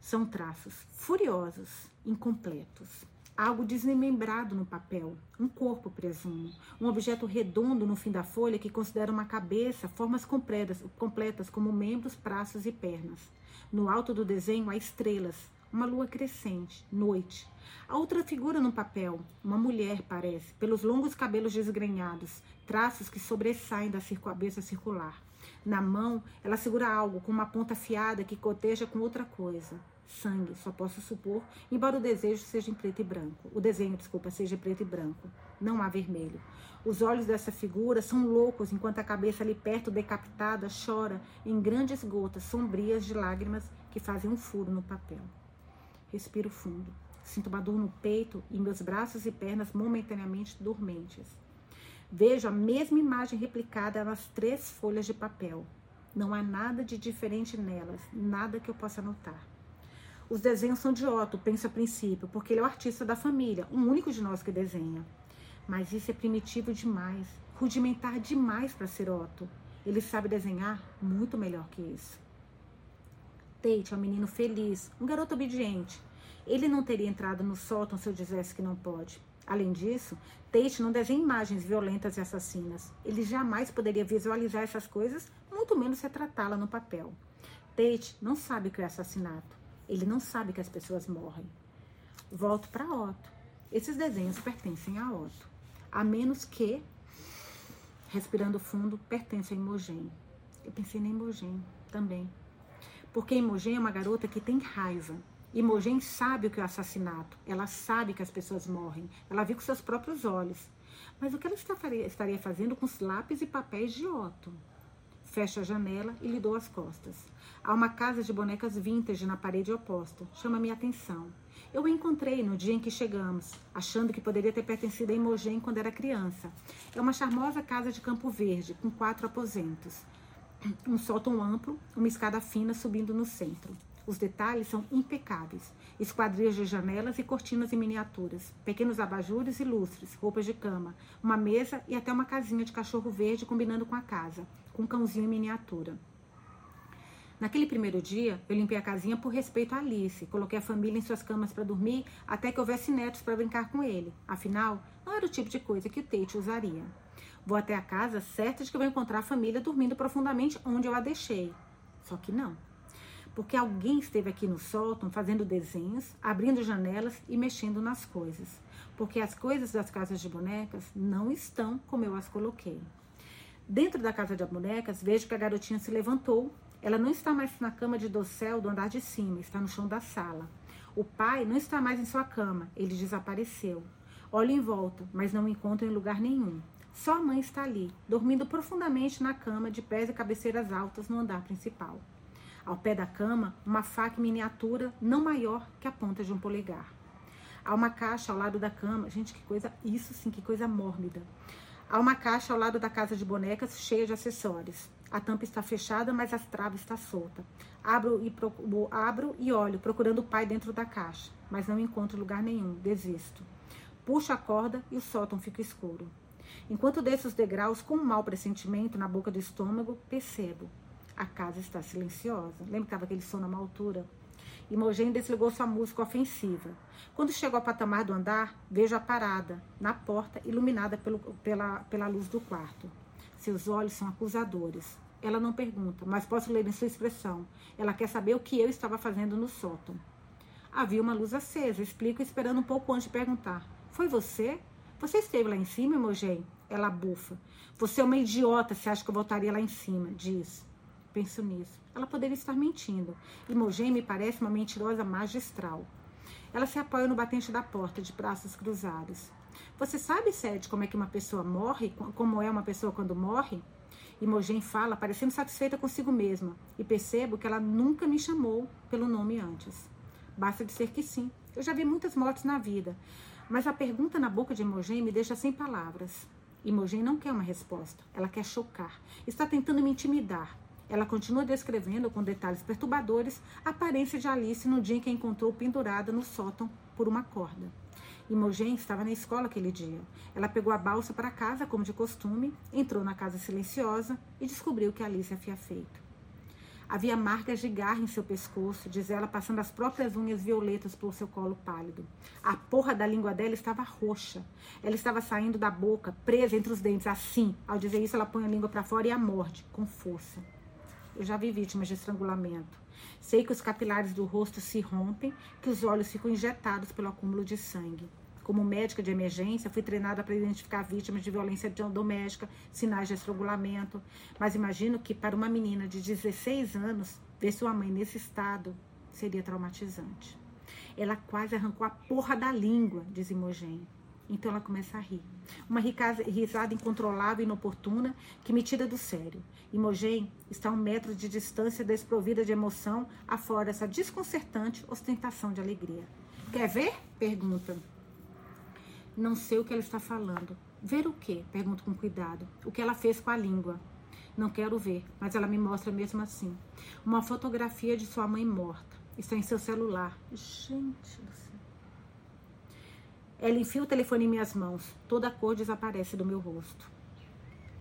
são traços furiosos, incompletos. Algo desmembrado no papel, um corpo, presumo, um objeto redondo no fim da folha que considera uma cabeça, formas completas, completas como membros, braços e pernas. No alto do desenho há estrelas, uma lua crescente, noite. A outra figura no papel, uma mulher, parece, pelos longos cabelos desgrenhados, traços que sobressaem da cabeça circular. Na mão, ela segura algo com uma ponta afiada que coteja com outra coisa. Sangue, só posso supor, embora o desejo seja em preto e branco. O desenho, desculpa, seja preto e branco. Não há vermelho. Os olhos dessa figura são loucos enquanto a cabeça ali perto, decapitada, chora em grandes gotas sombrias de lágrimas que fazem um furo no papel. Respiro fundo. Sinto uma dor no peito e meus braços e pernas momentaneamente dormentes. Vejo a mesma imagem replicada nas três folhas de papel. Não há nada de diferente nelas, nada que eu possa notar. Os desenhos são de Otto, penso a princípio, porque ele é o artista da família, um único de nós que desenha. Mas isso é primitivo demais, rudimentar demais para ser Otto. Ele sabe desenhar muito melhor que isso. Tate é um menino feliz, um garoto obediente. Ele não teria entrado no sótão se eu dissesse que não pode. Além disso, Tate não desenha imagens violentas e assassinas. Ele jamais poderia visualizar essas coisas, muito menos retratá-la no papel. Tate não sabe o que é assassinato. Ele não sabe que as pessoas morrem. Volto para Otto. Esses desenhos pertencem a Otto. A menos que, respirando fundo, pertence a Imogen. Eu pensei na Imogen também. Porque Imogen é uma garota que tem raiva. Imogen sabe o que é o assassinato. Ela sabe que as pessoas morrem. Ela viu com seus próprios olhos. Mas o que ela estaria fazendo com os lápis e papéis de Otto? Fecho a janela e lhe dou as costas. Há uma casa de bonecas vintage na parede oposta. Chama minha atenção. Eu a encontrei no dia em que chegamos, achando que poderia ter pertencido a Imogen quando era criança. É uma charmosa casa de campo verde, com quatro aposentos um sótão amplo, uma escada fina subindo no centro. Os detalhes são impecáveis. Esquadrias de janelas e cortinas em miniaturas, pequenos abajures e lustres, roupas de cama, uma mesa e até uma casinha de cachorro verde combinando com a casa, com um cãozinho em miniatura. Naquele primeiro dia, eu limpei a casinha por respeito a Alice, coloquei a família em suas camas para dormir até que houvesse netos para brincar com ele. Afinal, não era o tipo de coisa que o Tate usaria. Vou até a casa certa de que vou encontrar a família dormindo profundamente onde eu a deixei. Só que não. Porque alguém esteve aqui no sótão fazendo desenhos, abrindo janelas e mexendo nas coisas. Porque as coisas das casas de bonecas não estão como eu as coloquei. Dentro da casa de bonecas, vejo que a garotinha se levantou. Ela não está mais na cama de dossel do andar de cima, está no chão da sala. O pai não está mais em sua cama, ele desapareceu. Olho em volta, mas não encontro em lugar nenhum. Só a mãe está ali, dormindo profundamente na cama, de pés e cabeceiras altas no andar principal. Ao pé da cama, uma faca miniatura não maior que a ponta de um polegar. Há uma caixa ao lado da cama. Gente, que coisa, isso sim, que coisa mórbida. Há uma caixa ao lado da casa de bonecas cheia de acessórios. A tampa está fechada, mas a trava está solta. Abro e, abro e olho, procurando o pai dentro da caixa, mas não encontro lugar nenhum. Desisto. Puxo a corda e o sótão fica escuro. Enquanto desço os degraus com um mau pressentimento na boca do estômago, percebo. A casa está silenciosa. Lembra que estava aquele som numa altura? Imogen desligou sua música ofensiva. Quando chego ao patamar do andar, vejo a parada, na porta, iluminada pelo, pela, pela luz do quarto. Seus olhos são acusadores. Ela não pergunta, mas posso ler em sua expressão. Ela quer saber o que eu estava fazendo no sótão. Havia uma luz acesa, explico, esperando um pouco antes de perguntar. Foi você? Você esteve lá em cima, Imogen? Ela bufa. Você é uma idiota se acha que eu voltaria lá em cima, diz. Penso nisso. Ela poderia estar mentindo. Imogen me parece uma mentirosa magistral. Ela se apoia no batente da porta, de braços cruzados. Você sabe, Sede, como é que uma pessoa morre? Como é uma pessoa quando morre? Imogen fala, parecendo satisfeita consigo mesma, e percebo que ela nunca me chamou pelo nome antes. Basta dizer que sim. Eu já vi muitas mortes na vida, mas a pergunta na boca de Imogen me deixa sem palavras. Imogen não quer uma resposta, ela quer chocar. Está tentando me intimidar. Ela continua descrevendo com detalhes perturbadores a aparência de Alice no dia em que a encontrou pendurada no sótão por uma corda. Imogen estava na escola aquele dia. Ela pegou a balsa para casa, como de costume, entrou na casa silenciosa e descobriu que Alice havia feito. Havia marcas de garra em seu pescoço, diz ela, passando as próprias unhas violetas pelo seu colo pálido. A porra da língua dela estava roxa. Ela estava saindo da boca, presa entre os dentes, assim. Ao dizer isso, ela põe a língua para fora e a morde, com força. Eu já vi vítimas de estrangulamento. Sei que os capilares do rosto se rompem, que os olhos ficam injetados pelo acúmulo de sangue. Como médica de emergência, fui treinada para identificar vítimas de violência doméstica, sinais de estrangulamento. Mas imagino que para uma menina de 16 anos, ver sua mãe nesse estado seria traumatizante. Ela quase arrancou a porra da língua, diz Imogen. Então ela começa a rir. Uma risada incontrolável e inoportuna que me tira do sério. Imogen está a um metro de distância desprovida de emoção, afora essa desconcertante ostentação de alegria. Quer ver? Pergunta. Não sei o que ela está falando. Ver o quê? Pergunto com cuidado. O que ela fez com a língua. Não quero ver, mas ela me mostra mesmo assim. Uma fotografia de sua mãe morta. Está em seu celular. Gente do céu. Ela enfia o telefone em minhas mãos. Toda a cor desaparece do meu rosto.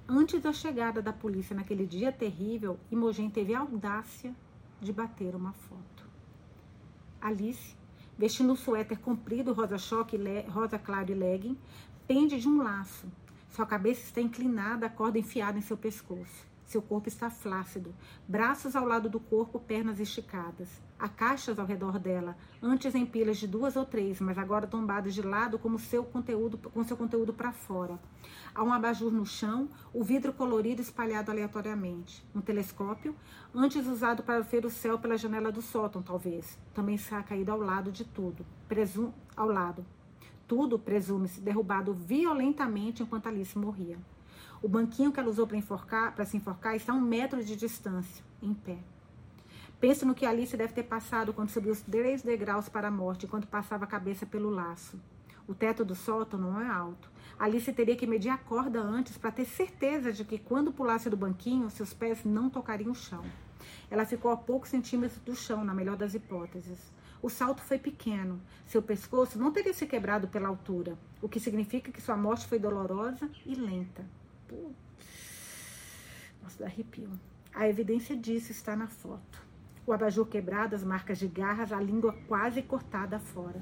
Antes da chegada da polícia naquele dia terrível, Imogen teve a audácia de bater uma foto. Alice, vestindo um suéter comprido, rosa choque, rosa claro e legging, pende de um laço. Sua cabeça está inclinada, a corda enfiada em seu pescoço. Seu corpo está flácido, braços ao lado do corpo, pernas esticadas. Há caixas ao redor dela, antes em pilas de duas ou três, mas agora tombadas de lado como seu conteúdo, com seu conteúdo para fora. Há um abajur no chão, o vidro colorido espalhado aleatoriamente. Um telescópio, antes usado para ver o céu pela janela do sótão, talvez. Também está caído ao lado de tudo. Presum ao lado. Tudo, presume-se, derrubado violentamente enquanto Alice morria. O banquinho que ela usou para enforcar, para se enforcar está a um metro de distância, em pé. Penso no que Alice deve ter passado quando subiu os três degraus para a morte, enquanto passava a cabeça pelo laço. O teto do sótão não é alto. Alice teria que medir a corda antes para ter certeza de que quando pulasse do banquinho, seus pés não tocariam o chão. Ela ficou a poucos centímetros do chão, na melhor das hipóteses. O salto foi pequeno. Seu pescoço não teria se quebrado pela altura, o que significa que sua morte foi dolorosa e lenta. Putz. Nossa, dá arrepio. A evidência disso está na foto. O abajur quebrado, as marcas de garras, a língua quase cortada fora.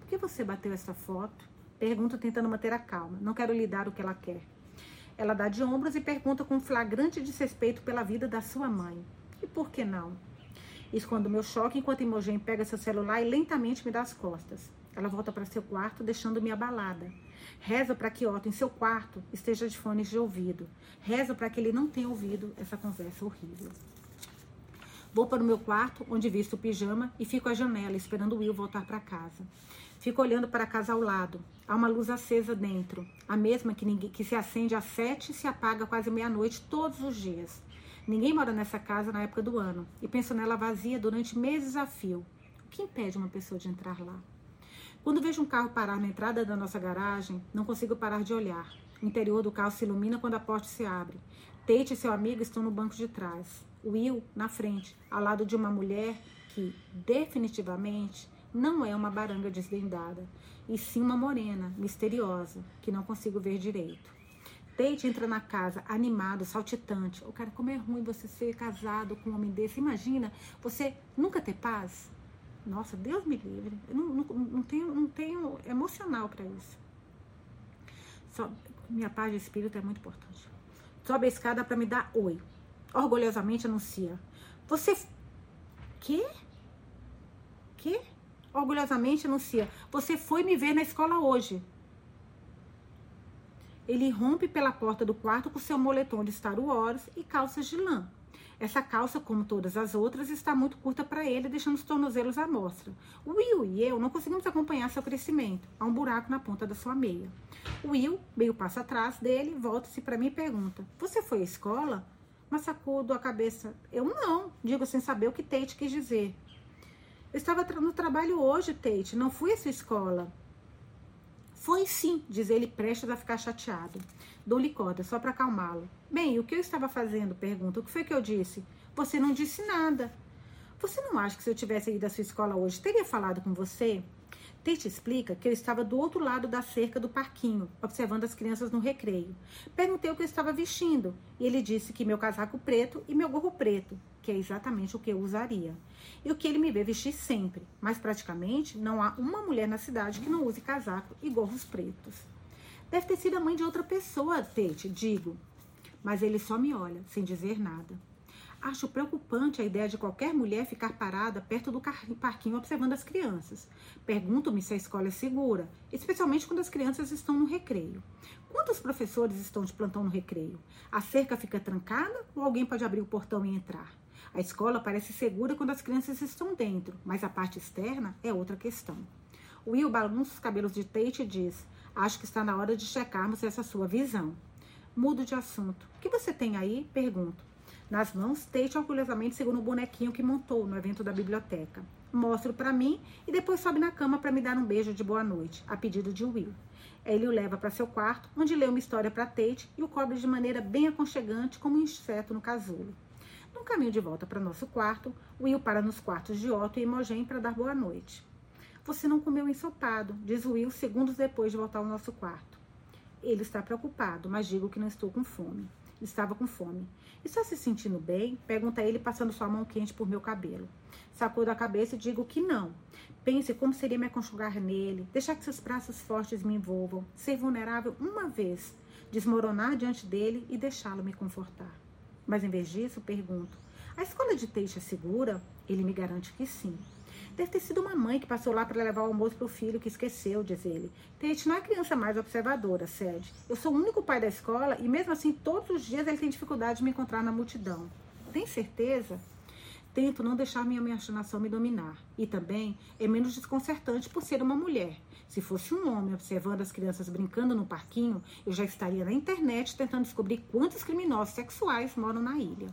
Por que você bateu essa foto? Pergunto tentando manter a calma. Não quero lhe dar o que ela quer. Ela dá de ombros e pergunta com flagrante desrespeito pela vida da sua mãe. E por que não? Escondo meu choque enquanto Imogen pega seu celular e lentamente me dá as costas. Ela volta para seu quarto, deixando-me abalada. Reza para que Otto, em seu quarto, esteja de fones de ouvido. Reza para que ele não tenha ouvido essa conversa horrível. Vou para o meu quarto, onde visto o pijama, e fico à janela, esperando Will voltar para casa. Fico olhando para a casa ao lado. Há uma luz acesa dentro, a mesma que, ninguém, que se acende às sete e se apaga quase meia-noite todos os dias. Ninguém mora nessa casa na época do ano, e penso nela vazia durante meses a fio. O que impede uma pessoa de entrar lá? Quando vejo um carro parar na entrada da nossa garagem, não consigo parar de olhar. O interior do carro se ilumina quando a porta se abre. Tate e seu amigo estão no banco de trás. Will na frente, ao lado de uma mulher que, definitivamente, não é uma baranga desvendada, e sim uma morena, misteriosa, que não consigo ver direito. Tate entra na casa animado, saltitante. O cara, como é ruim você ser casado com um homem desse. Imagina você nunca ter paz. Nossa, Deus me livre. Eu não, não, não tenho, não tenho emocional para isso. Só, minha paz de espírito é muito importante. Sobe a escada para me dar oi. Orgulhosamente anuncia. Você. Quê? Quê? Orgulhosamente anuncia. Você foi me ver na escola hoje. Ele rompe pela porta do quarto com seu moletom de Star Wars e calças de lã. Essa calça, como todas as outras, está muito curta para ele, deixando os tornozelos à mostra. Will e eu não conseguimos acompanhar seu crescimento. Há um buraco na ponta da sua meia. Will, meio passo atrás dele, volta-se para mim e pergunta: Você foi à escola? Mas sacudo a cabeça. Eu não, digo sem saber o que Tate quis dizer. Eu estava no trabalho hoje, Tate, não fui à sua escola. Foi sim, diz ele, prestes a ficar chateado. Dou-lhe corda, só para acalmá-lo. Bem, o que eu estava fazendo? Pergunta. O que foi que eu disse? Você não disse nada. Você não acha que se eu tivesse ido à sua escola hoje, teria falado com você? Tate explica que eu estava do outro lado da cerca do parquinho, observando as crianças no recreio. Perguntei o que eu estava vestindo e ele disse que meu casaco preto e meu gorro preto, que é exatamente o que eu usaria. E o que ele me vê vestir sempre, mas praticamente não há uma mulher na cidade que não use casaco e gorros pretos. Deve ter sido a mãe de outra pessoa, Tate, digo. Mas ele só me olha, sem dizer nada. Acho preocupante a ideia de qualquer mulher ficar parada perto do parquinho observando as crianças. Pergunto-me se a escola é segura, especialmente quando as crianças estão no recreio. Quantos professores estão de plantão no recreio? A cerca fica trancada ou alguém pode abrir o portão e entrar? A escola parece segura quando as crianças estão dentro, mas a parte externa é outra questão. Will balança os cabelos de Tate e diz: Acho que está na hora de checarmos essa sua visão. Mudo de assunto. O que você tem aí? Pergunto. Nas mãos, Tate orgulhosamente segura um bonequinho que montou no evento da biblioteca. Mostro para mim e depois sobe na cama para me dar um beijo de boa noite, a pedido de Will. Ele o leva para seu quarto, onde lê uma história para Tate e o cobre de maneira bem aconchegante, como um inseto no casulo. No caminho de volta para nosso quarto, Will para nos quartos de Otto e Imogen para dar boa noite. Você não comeu ensopado, diz Will segundos depois de voltar ao nosso quarto. Ele está preocupado, mas digo que não estou com fome. Estava com fome. Está se sentindo bem? Pergunta ele, passando sua mão quente por meu cabelo. Sacudo a cabeça e digo que não. Pense como seria me aconchegar nele, deixar que seus braços fortes me envolvam, ser vulnerável uma vez, desmoronar diante dele e deixá-lo me confortar. Mas em vez disso, pergunto: a escola de Teixe é segura? Ele me garante que sim. Deve ter sido uma mãe que passou lá para levar o almoço para o filho que esqueceu, diz ele. Tate não é criança mais observadora, Sede. Eu sou o único pai da escola e mesmo assim todos os dias ele tem dificuldade de me encontrar na multidão. Tem certeza? Tento não deixar minha imaginação me dominar. E também é menos desconcertante por ser uma mulher. Se fosse um homem observando as crianças brincando no parquinho, eu já estaria na internet tentando descobrir quantos criminosos sexuais moram na ilha.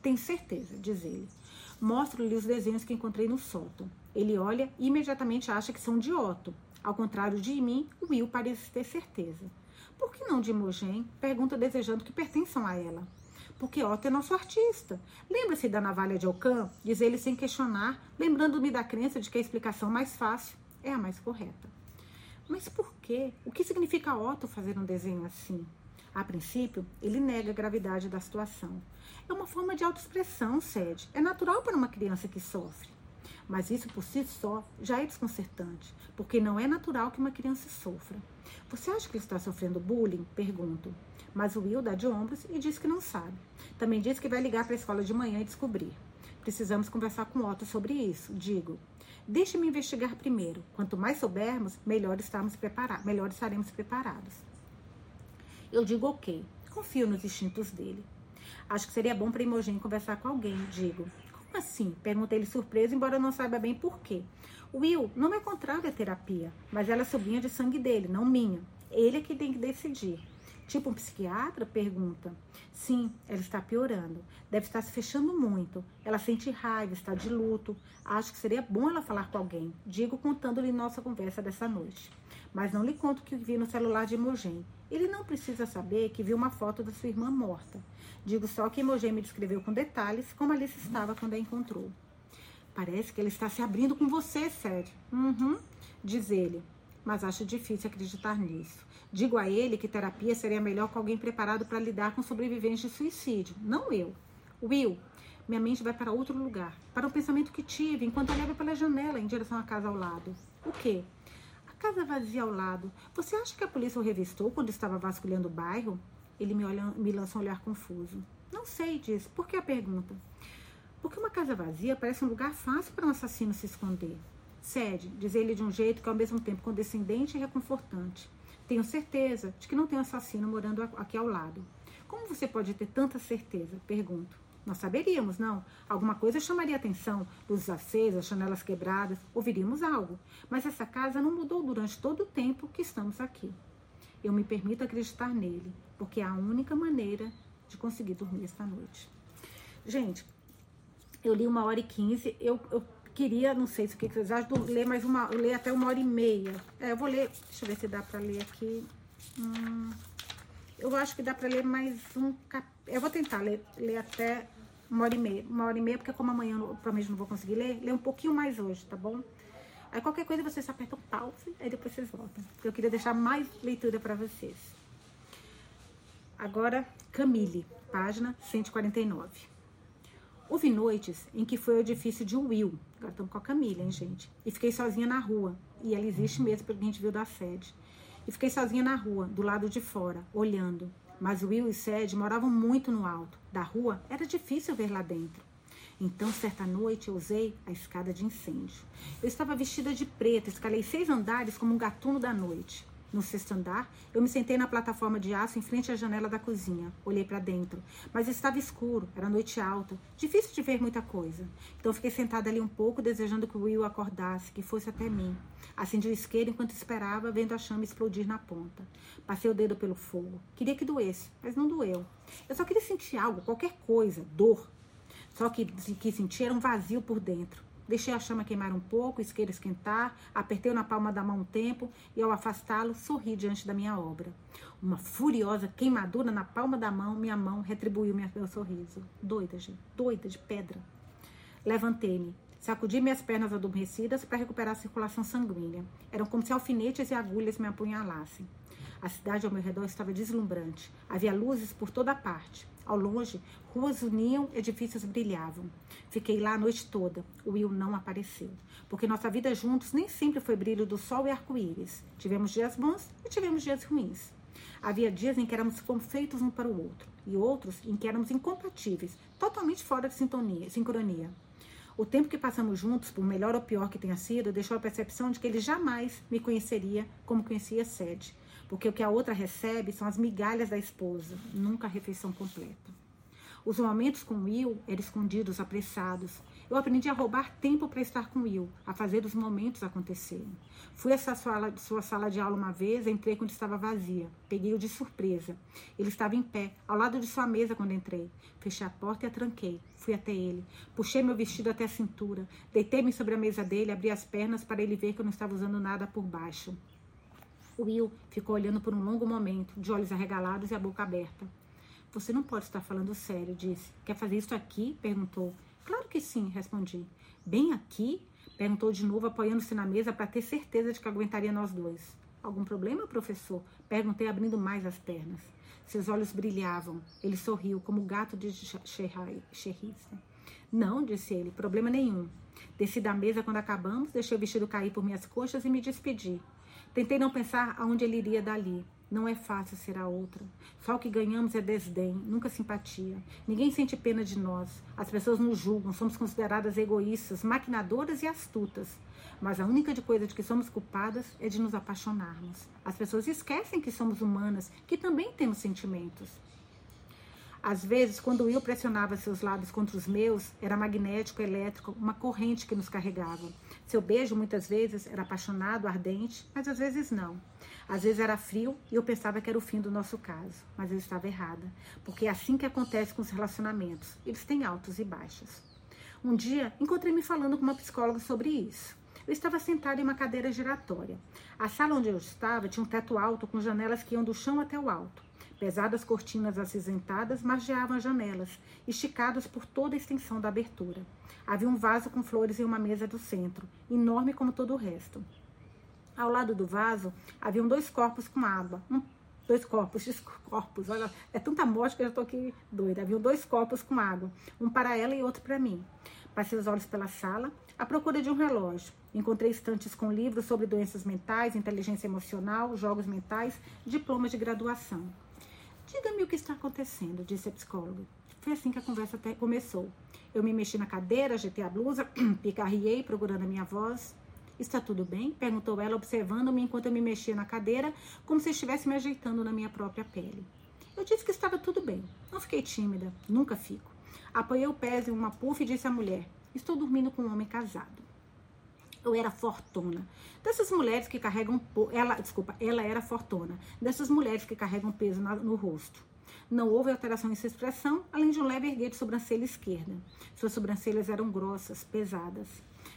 Tenho certeza, diz ele. Mostro-lhe os desenhos que encontrei no sótão. Ele olha e imediatamente acha que são de Otto. Ao contrário de mim, Will parece ter certeza. Por que não de Imogen? Pergunta desejando que pertençam a ela. Porque Otto é nosso artista. Lembra-se da navalha de Ocã? Diz ele sem questionar, lembrando-me da crença de que a explicação mais fácil é a mais correta. Mas por quê? O que significa Otto fazer um desenho assim? A princípio, ele nega a gravidade da situação. É uma forma de autoexpressão, Sede. É natural para uma criança que sofre. Mas isso por si só já é desconcertante, porque não é natural que uma criança sofra. Você acha que está sofrendo bullying? Pergunto. Mas o Will dá de ombros e diz que não sabe. Também diz que vai ligar para a escola de manhã e descobrir. Precisamos conversar com Otto sobre isso, digo. Deixe-me investigar primeiro. Quanto mais soubermos, melhor, estamos preparados, melhor estaremos preparados. Eu digo ok. Confio nos instintos dele. Acho que seria bom para Imogen conversar com alguém, digo assim? Pergunta ele surpreso, embora não saiba bem por quê. Will, não é contrário à terapia, mas ela é sobrinha de sangue dele, não minha. Ele é que tem que decidir. Tipo um psiquiatra? Pergunta. Sim, ela está piorando. Deve estar se fechando muito. Ela sente raiva, está de luto. Acho que seria bom ela falar com alguém. Digo contando-lhe nossa conversa dessa noite. Mas não lhe conto o que vi no celular de Imogen. Ele não precisa saber que viu uma foto da sua irmã morta. Digo só que Imogen me descreveu com detalhes como Alice estava quando a encontrou. Parece que ele está se abrindo com você, sério. Uhum, diz ele. Mas acho difícil acreditar nisso. Digo a ele que terapia seria melhor com alguém preparado para lidar com sobreviventes de suicídio, não eu. Will, minha mente vai para outro lugar, para um pensamento que tive enquanto olhava pela janela em direção à casa ao lado. O quê? A casa vazia ao lado. Você acha que a polícia o revistou quando estava vasculhando o bairro? Ele me, olha, me lança um olhar confuso. Não sei, diz. Por que a pergunta? Porque uma casa vazia parece um lugar fácil para um assassino se esconder. Cede, diz ele de um jeito que ao mesmo tempo condescendente e reconfortante. Tenho certeza de que não tem um assassino morando aqui ao lado. Como você pode ter tanta certeza? Pergunto. Nós saberíamos, não? Alguma coisa chamaria atenção, luzes acesas, janelas quebradas, ouviríamos algo. Mas essa casa não mudou durante todo o tempo que estamos aqui. Eu me permito acreditar nele, porque é a única maneira de conseguir dormir esta noite. Gente, eu li uma hora e quinze, eu, eu queria, não sei se o que vocês acham, ler mais uma, ler até uma hora e meia. É, eu vou ler, deixa eu ver se dá para ler aqui. Hum, eu acho que dá para ler mais um capítulo. Eu vou tentar ler, ler até uma hora e meia. Uma hora e meia, porque como amanhã eu provavelmente não vou conseguir ler, ler um pouquinho mais hoje, tá bom? Aí qualquer coisa vocês apertam pause, aí depois vocês voltam. Eu queria deixar mais leitura para vocês. Agora, Camille, página 149. Houve noites em que foi o edifício de Will. Agora estamos com a Camille, hein, gente? E fiquei sozinha na rua. E ela existe mesmo, porque a gente viu da sede. E fiquei sozinha na rua, do lado de fora, olhando. Mas Will e Sed moravam muito no alto. Da rua era difícil ver lá dentro. Então, certa noite, eu usei a escada de incêndio. Eu estava vestida de preto, escalei seis andares como um gatuno da noite. No sexto andar, eu me sentei na plataforma de aço em frente à janela da cozinha. Olhei para dentro, mas estava escuro, era noite alta, difícil de ver muita coisa. Então fiquei sentada ali um pouco, desejando que o Will acordasse, que fosse até mim. Acendi o isqueiro enquanto esperava, vendo a chama explodir na ponta. Passei o dedo pelo fogo. Queria que doesse, mas não doeu. Eu só queria sentir algo, qualquer coisa, dor. Só que que sentir era um vazio por dentro. Deixei a chama queimar um pouco, isqueiro esquentar, apertei na palma da mão um tempo e, ao afastá-lo, sorri diante da minha obra. Uma furiosa queimadura na palma da mão, minha mão retribuiu meu sorriso. Doida, gente, doida de pedra. Levantei-me, sacudi minhas pernas adormecidas para recuperar a circulação sanguínea. Eram como se alfinetes e agulhas me apunhalassem. A cidade ao meu redor estava deslumbrante. Havia luzes por toda parte. Ao longe, ruas uniam, edifícios brilhavam. Fiquei lá a noite toda. O Will não apareceu. Porque nossa vida juntos nem sempre foi brilho do sol e arco-íris. Tivemos dias bons e tivemos dias ruins. Havia dias em que éramos feitos um para o outro, e outros em que éramos incompatíveis, totalmente fora de sintonia, sincronia. O tempo que passamos juntos, por melhor ou pior que tenha sido, deixou a percepção de que ele jamais me conheceria como conhecia Sede, porque o que a outra recebe são as migalhas da esposa, nunca a refeição completa. Os momentos com Will eram escondidos, apressados. Eu aprendi a roubar tempo para estar com Will, a fazer os momentos acontecerem. Fui a essa sala, sua sala de aula uma vez, entrei quando estava vazia. Peguei-o de surpresa. Ele estava em pé, ao lado de sua mesa quando entrei. Fechei a porta e a tranquei. Fui até ele. Puxei meu vestido até a cintura. Deitei-me sobre a mesa dele, abri as pernas para ele ver que eu não estava usando nada por baixo. Will ficou olhando por um longo momento, de olhos arregalados e a boca aberta. Você não pode estar falando sério, disse. Quer fazer isso aqui? perguntou. Claro que sim, respondi. Bem aqui? perguntou de novo, apoiando-se na mesa para ter certeza de que aguentaria nós dois. Algum problema, professor? perguntei, abrindo mais as pernas. Seus olhos brilhavam. Ele sorriu, como o gato de Sherrissa. Não, disse ele, problema nenhum. Desci da mesa quando acabamos, deixei o vestido cair por minhas coxas e me despedi. Tentei não pensar aonde ele iria dali. Não é fácil ser a outra. Só o que ganhamos é desdém, nunca simpatia. Ninguém sente pena de nós. As pessoas nos julgam, somos consideradas egoístas, maquinadoras e astutas. Mas a única coisa de que somos culpadas é de nos apaixonarmos. As pessoas esquecem que somos humanas, que também temos sentimentos. Às vezes, quando Will pressionava seus lábios contra os meus, era magnético, elétrico, uma corrente que nos carregava. Seu beijo, muitas vezes, era apaixonado, ardente, mas às vezes não. Às vezes era frio e eu pensava que era o fim do nosso caso, mas eu estava errada, porque é assim que acontece com os relacionamentos. Eles têm altos e baixos. Um dia, encontrei-me falando com uma psicóloga sobre isso. Eu estava sentada em uma cadeira giratória. A sala onde eu estava tinha um teto alto com janelas que iam do chão até o alto. Pesadas cortinas acinzentadas margeavam as janelas, esticadas por toda a extensão da abertura. Havia um vaso com flores em uma mesa do centro, enorme como todo o resto. Ao lado do vaso haviam dois corpos com água, um, dois corpos, corpos, olha, é tanta morte que eu já estou aqui doida. Haviam dois copos com água, um para ela e outro para mim. Passei os olhos pela sala, à procura de um relógio. Encontrei estantes com livros sobre doenças mentais, inteligência emocional, jogos mentais, diplomas de graduação. Diga-me o que está acontecendo, disse a psicóloga. Foi assim que a conversa até começou. Eu me mexi na cadeira, ajeitei a blusa, picarriei, procurando a minha voz. Está tudo bem? perguntou ela, observando-me enquanto eu me mexia na cadeira, como se estivesse me ajeitando na minha própria pele. Eu disse que estava tudo bem. Não fiquei tímida, nunca fico. Apoiei o pés em uma puff e disse à mulher: Estou dormindo com um homem casado. Eu era fortuna. Dessas mulheres que carregam. Ela, desculpa, ela era fortuna. Dessas mulheres que carregam peso no rosto. Não houve alteração em sua expressão, além de um leve erguer de sobrancelha esquerda. Suas sobrancelhas eram grossas, pesadas.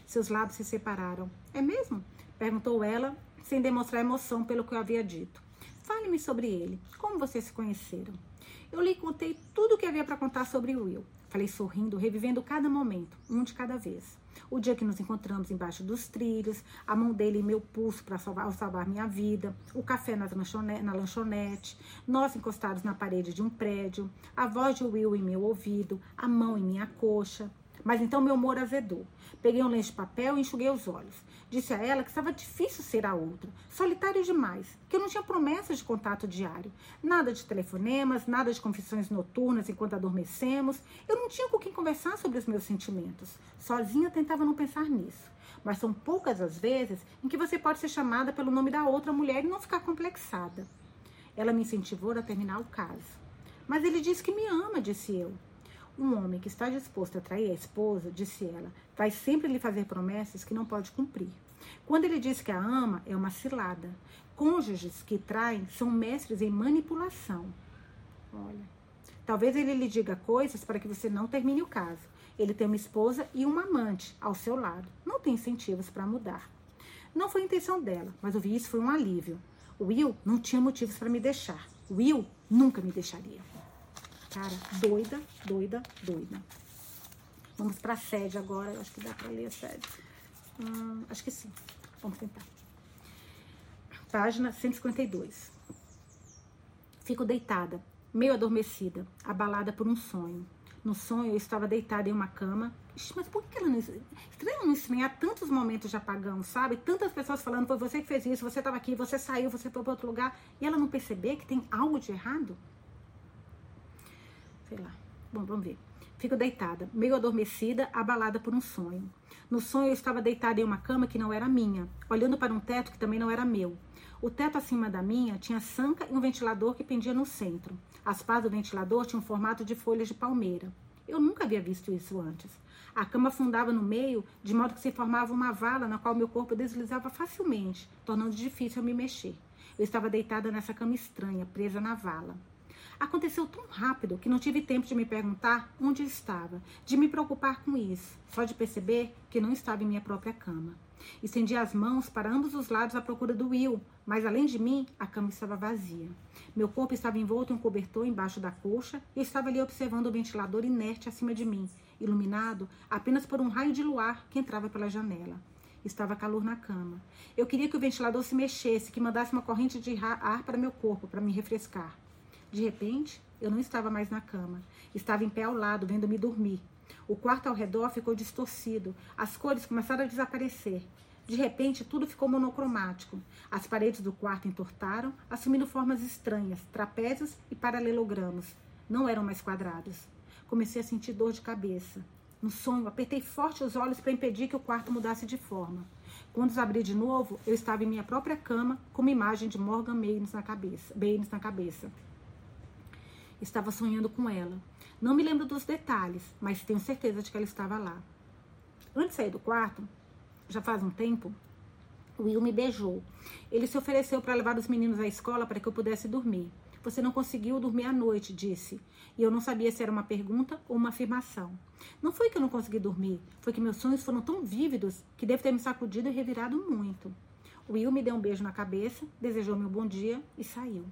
Seus lábios se separaram. É mesmo? Perguntou ela, sem demonstrar emoção pelo que eu havia dito. Fale-me sobre ele. Como vocês se conheceram? Eu lhe contei tudo o que havia para contar sobre Will. Falei sorrindo, revivendo cada momento, um de cada vez. O dia que nos encontramos embaixo dos trilhos, a mão dele em meu pulso para salvar, salvar minha vida, o café lanchonete, na lanchonete, nós encostados na parede de um prédio, a voz de Will em meu ouvido, a mão em minha coxa. Mas então meu humor azedou. Peguei um lenço de papel e enxuguei os olhos. Disse a ela que estava difícil ser a outra, solitário demais, que eu não tinha promessas de contato diário, nada de telefonemas, nada de confissões noturnas enquanto adormecemos. Eu não tinha com quem conversar sobre os meus sentimentos. Sozinha tentava não pensar nisso. Mas são poucas as vezes em que você pode ser chamada pelo nome da outra mulher e não ficar complexada. Ela me incentivou a terminar o caso. Mas ele disse que me ama, disse eu. Um homem que está disposto a trair a esposa, disse ela, vai sempre lhe fazer promessas que não pode cumprir. Quando ele diz que a ama, é uma cilada. Cônjuges que traem são mestres em manipulação. Olha, talvez ele lhe diga coisas para que você não termine o caso. Ele tem uma esposa e uma amante ao seu lado. Não tem incentivos para mudar. Não foi a intenção dela, mas ouvir isso foi um alívio. Will não tinha motivos para me deixar. Will nunca me deixaria. Cara, doida, doida, doida. Vamos para a sede agora. Eu acho que dá para ler a sede. Hum, acho que sim. Vamos tentar. Página 152. Fico deitada, meio adormecida, abalada por um sonho. No sonho, eu estava deitada em uma cama. Ixi, mas por que ela não. Estranho não estranhar tantos momentos de apagão, sabe? Tantas pessoas falando, foi você que fez isso, você estava aqui, você saiu, você foi para outro lugar. E ela não perceber que tem algo de errado? Sei lá. Bom, vamos ver. Fico deitada, meio adormecida, abalada por um sonho. No sonho eu estava deitada em uma cama que não era minha, olhando para um teto que também não era meu. O teto acima da minha tinha sanca e um ventilador que pendia no centro. As pás do ventilador tinham formato de folhas de palmeira. Eu nunca havia visto isso antes. A cama afundava no meio, de modo que se formava uma vala na qual meu corpo deslizava facilmente, tornando difícil me mexer. Eu estava deitada nessa cama estranha, presa na vala. Aconteceu tão rápido que não tive tempo de me perguntar onde estava, de me preocupar com isso, só de perceber que não estava em minha própria cama. Estendi as mãos para ambos os lados à procura do Will, mas além de mim, a cama estava vazia. Meu corpo estava envolto em um cobertor embaixo da coxa e estava ali observando o ventilador inerte acima de mim, iluminado apenas por um raio de luar que entrava pela janela. Estava calor na cama. Eu queria que o ventilador se mexesse, que mandasse uma corrente de ar para meu corpo, para me refrescar. De repente, eu não estava mais na cama. Estava em pé ao lado, vendo-me dormir. O quarto ao redor ficou distorcido. As cores começaram a desaparecer. De repente, tudo ficou monocromático. As paredes do quarto entortaram, assumindo formas estranhas, trapézios e paralelogramos. Não eram mais quadrados. Comecei a sentir dor de cabeça. No sonho, apertei forte os olhos para impedir que o quarto mudasse de forma. Quando os abri de novo, eu estava em minha própria cama, com uma imagem de Morgan Baines na cabeça. Baines na cabeça. Estava sonhando com ela. Não me lembro dos detalhes, mas tenho certeza de que ela estava lá. Antes de sair do quarto, já faz um tempo, Will me beijou. Ele se ofereceu para levar os meninos à escola para que eu pudesse dormir. Você não conseguiu dormir à noite, disse. E eu não sabia se era uma pergunta ou uma afirmação. Não foi que eu não consegui dormir, foi que meus sonhos foram tão vívidos que devo ter me sacudido e revirado muito. Will me deu um beijo na cabeça, desejou-me um bom dia e saiu.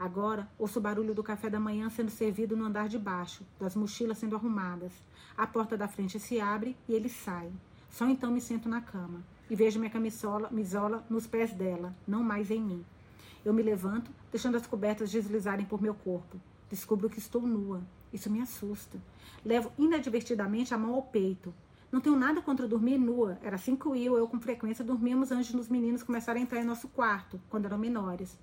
Agora, ouço o barulho do café da manhã sendo servido no andar de baixo, das mochilas sendo arrumadas. A porta da frente se abre e ele sai. Só então me sento na cama e vejo minha camisola misola nos pés dela, não mais em mim. Eu me levanto, deixando as cobertas deslizarem por meu corpo. Descubro que estou nua. Isso me assusta. Levo inadvertidamente a mão ao peito. Não tenho nada contra dormir nua. Era assim que Will e eu com frequência dormíamos antes dos meninos começarem a entrar em nosso quarto, quando eram menores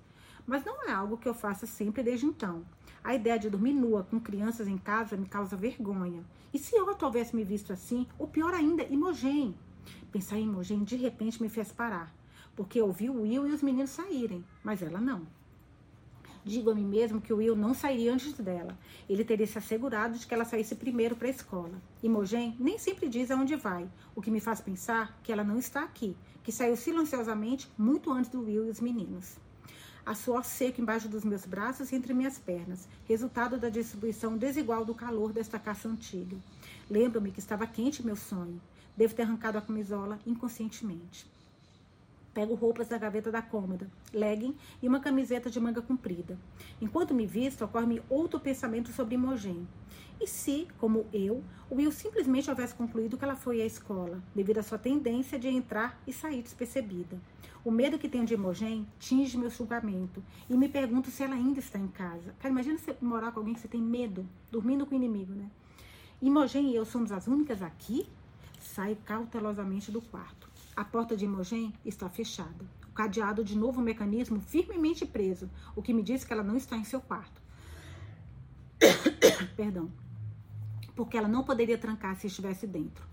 mas não é algo que eu faça sempre desde então. A ideia de dormir nua com crianças em casa me causa vergonha. E se eu houvesse me visto assim, ou pior ainda, Imogen? Pensar em Imogen de repente me fez parar, porque eu vi o Will e os meninos saírem, mas ela não. Digo a mim mesmo que o Will não sairia antes dela. Ele teria se assegurado de que ela saísse primeiro para a escola. Imogen nem sempre diz aonde vai, o que me faz pensar que ela não está aqui, que saiu silenciosamente muito antes do Will e os meninos. A suor seco embaixo dos meus braços e entre minhas pernas, resultado da distribuição desigual do calor desta caça antiga. Lembro-me que estava quente meu sonho. Devo ter arrancado a camisola inconscientemente. Pego roupas da gaveta da cômoda, legging e uma camiseta de manga comprida. Enquanto me visto, ocorre-me outro pensamento sobre Imogen. E se, como eu, Will simplesmente houvesse concluído que ela foi à escola, devido à sua tendência de entrar e sair despercebida? O medo que tenho de Imogen tinge meu julgamento e me pergunto se ela ainda está em casa. Cara, imagina você morar com alguém que você tem medo, dormindo com o inimigo, né? Imogen e eu somos as únicas aqui? Saio cautelosamente do quarto. A porta de Imogen está fechada. O cadeado de novo mecanismo firmemente preso, o que me diz que ela não está em seu quarto. Perdão. Porque ela não poderia trancar se estivesse dentro.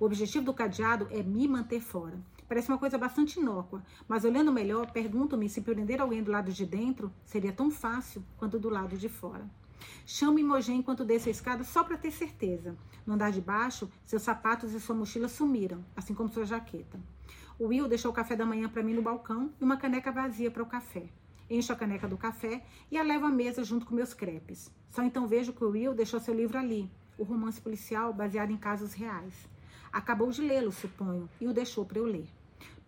O objetivo do cadeado é me manter fora. Parece uma coisa bastante inócua, mas olhando melhor, pergunto-me se prender alguém do lado de dentro seria tão fácil quanto do lado de fora. Chamo Imogen enquanto desço a escada só para ter certeza. No andar de baixo, seus sapatos e sua mochila sumiram, assim como sua jaqueta. O Will deixou o café da manhã para mim no balcão e uma caneca vazia para o café. Encho a caneca do café e a levo à mesa junto com meus crepes. Só então vejo que o Will deixou seu livro ali, o romance policial baseado em casos reais. Acabou de lê-lo, suponho, e o deixou para eu ler.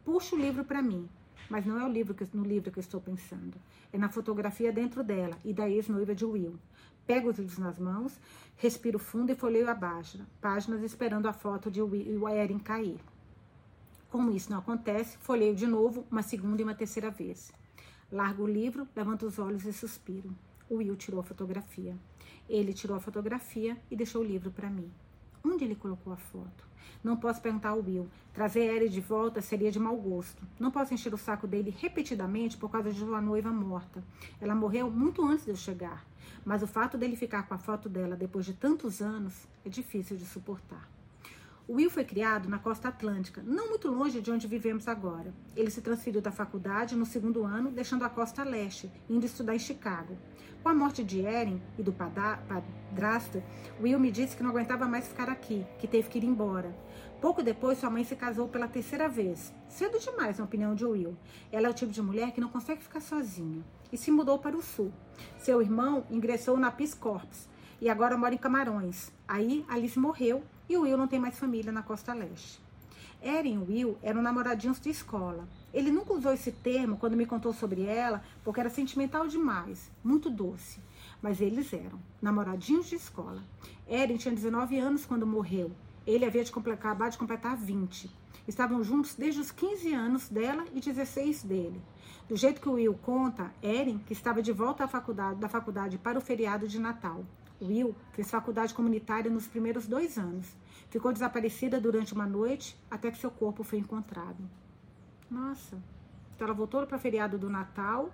Puxo o livro para mim, mas não é o livro que, no livro que eu estou pensando. É na fotografia dentro dela e da ex-noiva de Will. Pego os livros nas mãos, respiro fundo e folheio abaixo, páginas esperando a foto de Will e Erin cair. Como isso não acontece, folheio de novo, uma segunda e uma terceira vez. Largo o livro, levanto os olhos e suspiro. O Will tirou a fotografia. Ele tirou a fotografia e deixou o livro para mim. Onde ele colocou a foto? Não posso perguntar ao Will. Trazer Erin de volta seria de mau gosto. Não posso encher o saco dele repetidamente por causa de uma noiva morta. Ela morreu muito antes de eu chegar. Mas o fato dele ficar com a foto dela depois de tantos anos é difícil de suportar. O Will foi criado na costa atlântica, não muito longe de onde vivemos agora. Ele se transferiu da faculdade no segundo ano, deixando a costa leste, indo estudar em Chicago. Com a morte de Erin e do padrasto, Will me disse que não aguentava mais ficar aqui, que teve que ir embora. Pouco depois, sua mãe se casou pela terceira vez. Cedo demais, na opinião de Will. Ela é o tipo de mulher que não consegue ficar sozinha e se mudou para o sul. Seu irmão ingressou na Peace Corps e agora mora em Camarões. Aí Alice morreu e o Will não tem mais família na costa leste. Erin e Will eram namoradinhos de escola. Ele nunca usou esse termo quando me contou sobre ela, porque era sentimental demais, muito doce. Mas eles eram namoradinhos de escola. Erin tinha 19 anos quando morreu. Ele havia de acabado de completar 20. Estavam juntos desde os 15 anos dela e 16 dele. Do jeito que o Will conta, Erin, que estava de volta à faculdade, da faculdade para o feriado de Natal. Will fez faculdade comunitária nos primeiros dois anos. Ficou desaparecida durante uma noite até que seu corpo foi encontrado. Nossa. Então ela voltou para o feriado do Natal,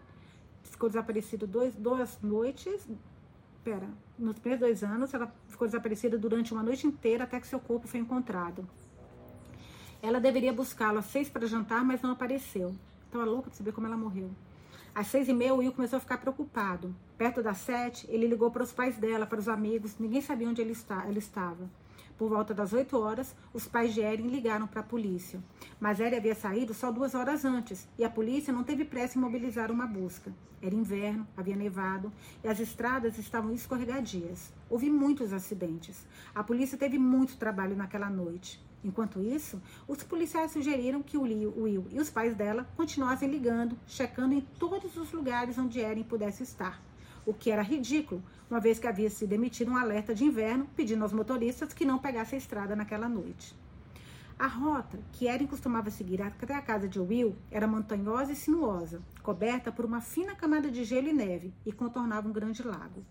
ficou desaparecida duas noites. Pera, nos primeiros dois anos, ela ficou desaparecida durante uma noite inteira até que seu corpo foi encontrado. Ela deveria buscá-lo às seis para jantar, mas não apareceu. Estava louca de saber como ela morreu. Às seis e meia, o Will começou a ficar preocupado. Perto das sete, ele ligou para os pais dela, para os amigos. Ninguém sabia onde ele, está, ele estava. Por volta das oito horas, os pais de Erin ligaram para a polícia. Mas Erin havia saído só duas horas antes e a polícia não teve pressa em mobilizar uma busca. Era inverno, havia nevado e as estradas estavam escorregadias. Houve muitos acidentes. A polícia teve muito trabalho naquela noite. Enquanto isso, os policiais sugeriram que o Will e os pais dela continuassem ligando, checando em todos os lugares onde Erin pudesse estar. O que era ridículo, uma vez que havia sido emitido um alerta de inverno pedindo aos motoristas que não pegassem a estrada naquela noite. A rota que Erin costumava seguir até a casa de Will era montanhosa e sinuosa, coberta por uma fina camada de gelo e neve e contornava um grande lago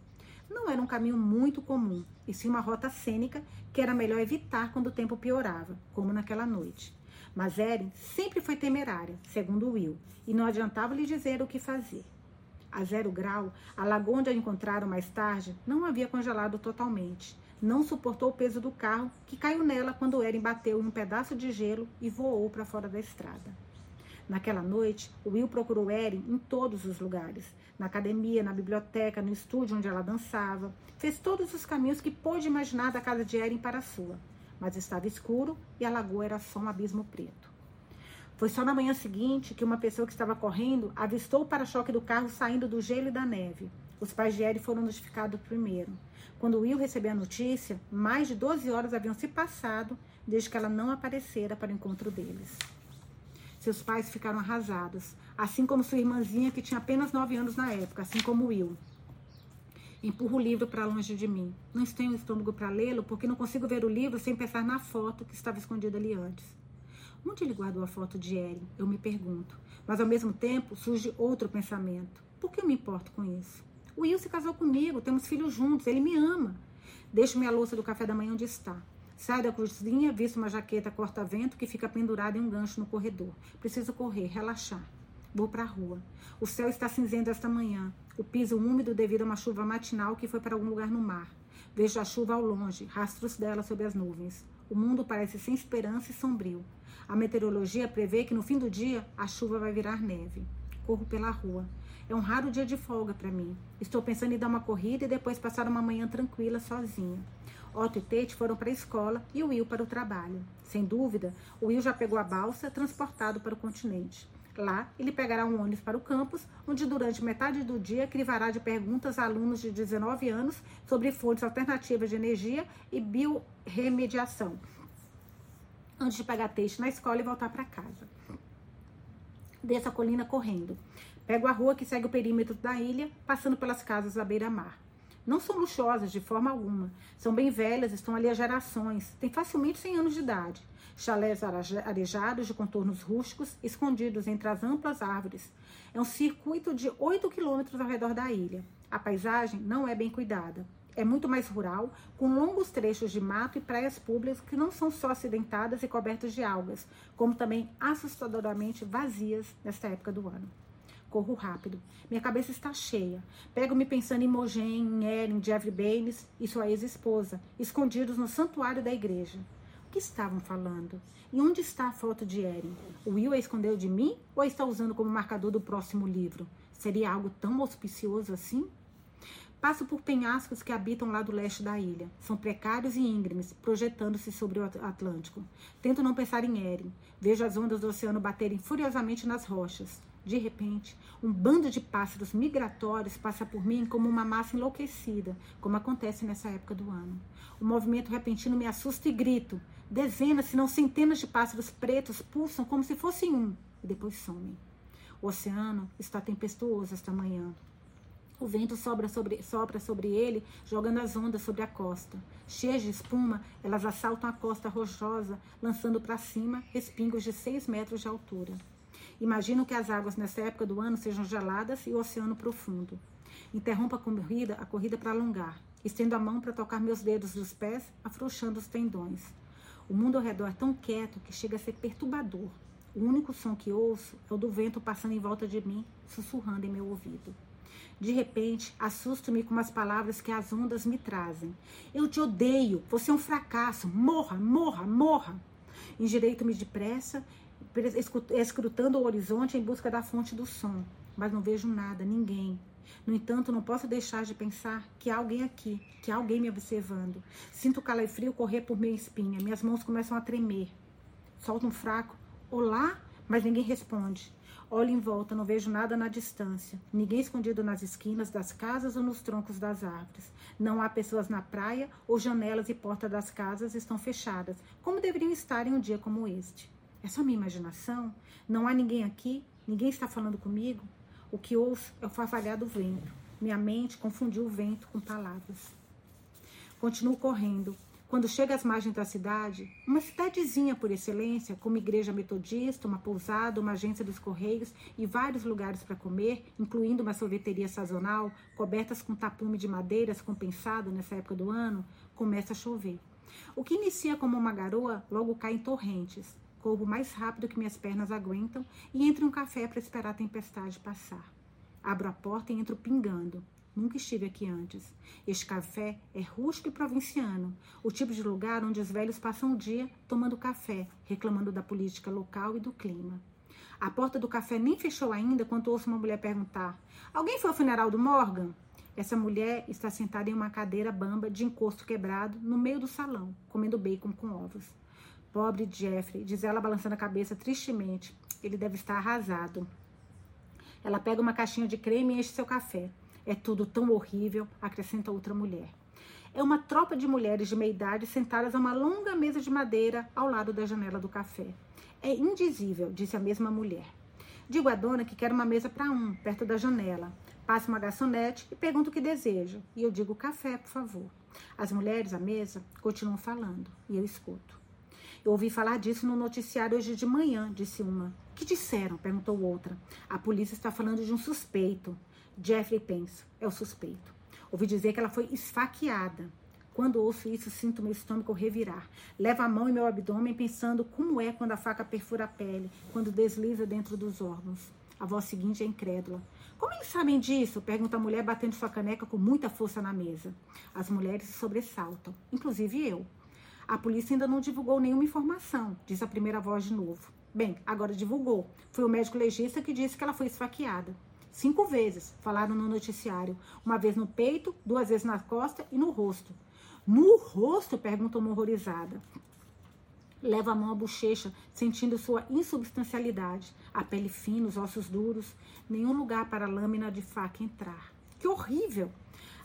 não era um caminho muito comum, e sim uma rota cênica que era melhor evitar quando o tempo piorava, como naquela noite. Mas Erin sempre foi temerária, segundo Will, e não adiantava lhe dizer o que fazer. A zero grau, a lagoa onde a encontraram mais tarde não havia congelado totalmente. Não suportou o peso do carro, que caiu nela quando Erin bateu em um pedaço de gelo e voou para fora da estrada. Naquela noite, Will procurou Erin em todos os lugares. Na academia, na biblioteca, no estúdio onde ela dançava. Fez todos os caminhos que pôde imaginar da casa de Erin para a sua. Mas estava escuro e a lagoa era só um abismo preto. Foi só na manhã seguinte que uma pessoa que estava correndo avistou o para-choque do carro saindo do gelo e da neve. Os pais de Erin foram notificados primeiro. Quando Will recebeu a notícia, mais de 12 horas haviam se passado desde que ela não aparecera para o encontro deles. Seus pais ficaram arrasados, assim como sua irmãzinha, que tinha apenas 9 anos na época, assim como Will. Empurro o livro para longe de mim. Não tenho estômago para lê-lo porque não consigo ver o livro sem pensar na foto que estava escondida ali antes. Onde ele guardou a foto de Erin? Eu me pergunto. Mas ao mesmo tempo surge outro pensamento. Por que eu me importo com isso? O Will se casou comigo, temos filhos juntos, ele me ama. Deixo minha louça do café da manhã onde está. Saio da cozinha, visto uma jaqueta corta-vento que fica pendurada em um gancho no corredor. Preciso correr, relaxar. Vou para a rua. O céu está cinzento esta manhã. O piso úmido devido a uma chuva matinal que foi para algum lugar no mar. Vejo a chuva ao longe, rastros dela sob as nuvens. O mundo parece sem esperança e sombrio. A meteorologia prevê que no fim do dia a chuva vai virar neve. Corro pela rua. É um raro dia de folga para mim. Estou pensando em dar uma corrida e depois passar uma manhã tranquila sozinha. Otto e Tate foram para a escola e o Will para o trabalho. Sem dúvida, o Will já pegou a balsa, transportado para o continente. Lá, ele pegará um ônibus para o campus, onde durante metade do dia crivará de perguntas a alunos de 19 anos sobre fontes alternativas de energia e biorremediação, antes de pegar Tate na escola e voltar para casa. Desça a colina correndo. Pego a rua que segue o perímetro da ilha, passando pelas casas à beira-mar. Não são luxuosas de forma alguma. São bem velhas, estão ali há gerações. Têm facilmente 100 anos de idade. Chalés arejados de contornos rústicos, escondidos entre as amplas árvores. É um circuito de 8 quilômetros ao redor da ilha. A paisagem não é bem cuidada. É muito mais rural, com longos trechos de mato e praias públicas que não são só acidentadas e cobertas de algas, como também assustadoramente vazias nesta época do ano. Corro rápido. Minha cabeça está cheia. Pego-me pensando em Mogen, em Erin, Jeffrey Baines e sua ex-esposa, escondidos no santuário da igreja. Que estavam falando? E onde está a foto de Erin? O Will a escondeu de mim ou a está usando como marcador do próximo livro? Seria algo tão auspicioso assim? Passo por penhascos que habitam lá do leste da ilha. São precários e íngremes, projetando-se sobre o Atlântico. Tento não pensar em Erin. Vejo as ondas do oceano baterem furiosamente nas rochas. De repente, um bando de pássaros migratórios passa por mim como uma massa enlouquecida, como acontece nessa época do ano. O movimento repentino me assusta e grito. Dezenas, se não centenas de pássaros pretos pulsam como se fossem um e depois somem. O oceano está tempestuoso esta manhã. O vento sobra sobre, sopra sobre ele, jogando as ondas sobre a costa. Cheias de espuma, elas assaltam a costa rochosa, lançando para cima respingos de seis metros de altura. Imagino que as águas nessa época do ano sejam geladas e o oceano profundo. Interrompo a corrida, a corrida para alongar. Estendo a mão para tocar meus dedos dos pés, afrouxando os tendões. O mundo ao redor é tão quieto que chega a ser perturbador. O único som que ouço é o do vento passando em volta de mim, sussurrando em meu ouvido. De repente, assusto-me com as palavras que as ondas me trazem. Eu te odeio, você é um fracasso, morra, morra, morra. Endireito-me depressa escrutando o horizonte em busca da fonte do som, mas não vejo nada, ninguém. No entanto, não posso deixar de pensar que há alguém aqui, que há alguém me observando. Sinto o calafrio correr por minha espinha, minhas mãos começam a tremer. Solto um fraco olá, mas ninguém responde. Olho em volta, não vejo nada na distância. Ninguém escondido nas esquinas das casas ou nos troncos das árvores. Não há pessoas na praia ou janelas e portas das casas estão fechadas, como deveriam estar em um dia como este. É só minha imaginação? Não há ninguém aqui? Ninguém está falando comigo? O que ouço é o farfalhar do vento. Minha mente confundiu o vento com palavras. Continuo correndo. Quando chego às margens da cidade, uma cidadezinha por excelência, com uma igreja metodista, uma pousada, uma agência dos correios e vários lugares para comer, incluindo uma sorveteria sazonal, cobertas com tapume de madeiras compensado nessa época do ano, começa a chover. O que inicia como uma garoa logo cai em torrentes. Corro mais rápido que minhas pernas aguentam e entro em um café para esperar a tempestade passar. Abro a porta e entro pingando. Nunca estive aqui antes. Este café é rústico e provinciano, o tipo de lugar onde os velhos passam o dia tomando café, reclamando da política local e do clima. A porta do café nem fechou ainda quando ouço uma mulher perguntar: Alguém foi ao funeral do Morgan? Essa mulher está sentada em uma cadeira bamba de encosto quebrado no meio do salão, comendo bacon com ovos. Pobre Jeffrey, diz ela balançando a cabeça tristemente. Ele deve estar arrasado. Ela pega uma caixinha de creme e enche seu café. É tudo tão horrível, acrescenta outra mulher. É uma tropa de mulheres de meia idade sentadas a uma longa mesa de madeira ao lado da janela do café. É indizível, disse a mesma mulher. Digo à dona que quero uma mesa para um, perto da janela. Passo uma garçonete e pergunto o que deseja. E eu digo café, por favor. As mulheres à mesa continuam falando e eu escuto. Eu ouvi falar disso no noticiário hoje de manhã, disse uma. Que disseram? perguntou outra. A polícia está falando de um suspeito. Jeffrey pensa, é o suspeito. Ouvi dizer que ela foi esfaqueada. Quando ouço isso, sinto meu estômago revirar. Levo a mão em meu abdômen pensando como é quando a faca perfura a pele, quando desliza dentro dos órgãos. A voz seguinte é incrédula. Como eles sabem disso? Pergunta a mulher, batendo sua caneca com muita força na mesa. As mulheres se sobressaltam, inclusive eu. A polícia ainda não divulgou nenhuma informação, diz a primeira voz de novo. Bem, agora divulgou. Foi o médico legista que disse que ela foi esfaqueada. Cinco vezes, falaram no noticiário. Uma vez no peito, duas vezes na costa e no rosto. No rosto? pergunta uma horrorizada. Leva a mão à bochecha, sentindo sua insubstancialidade. A pele fina, os ossos duros. Nenhum lugar para a lâmina de faca entrar. Que horrível!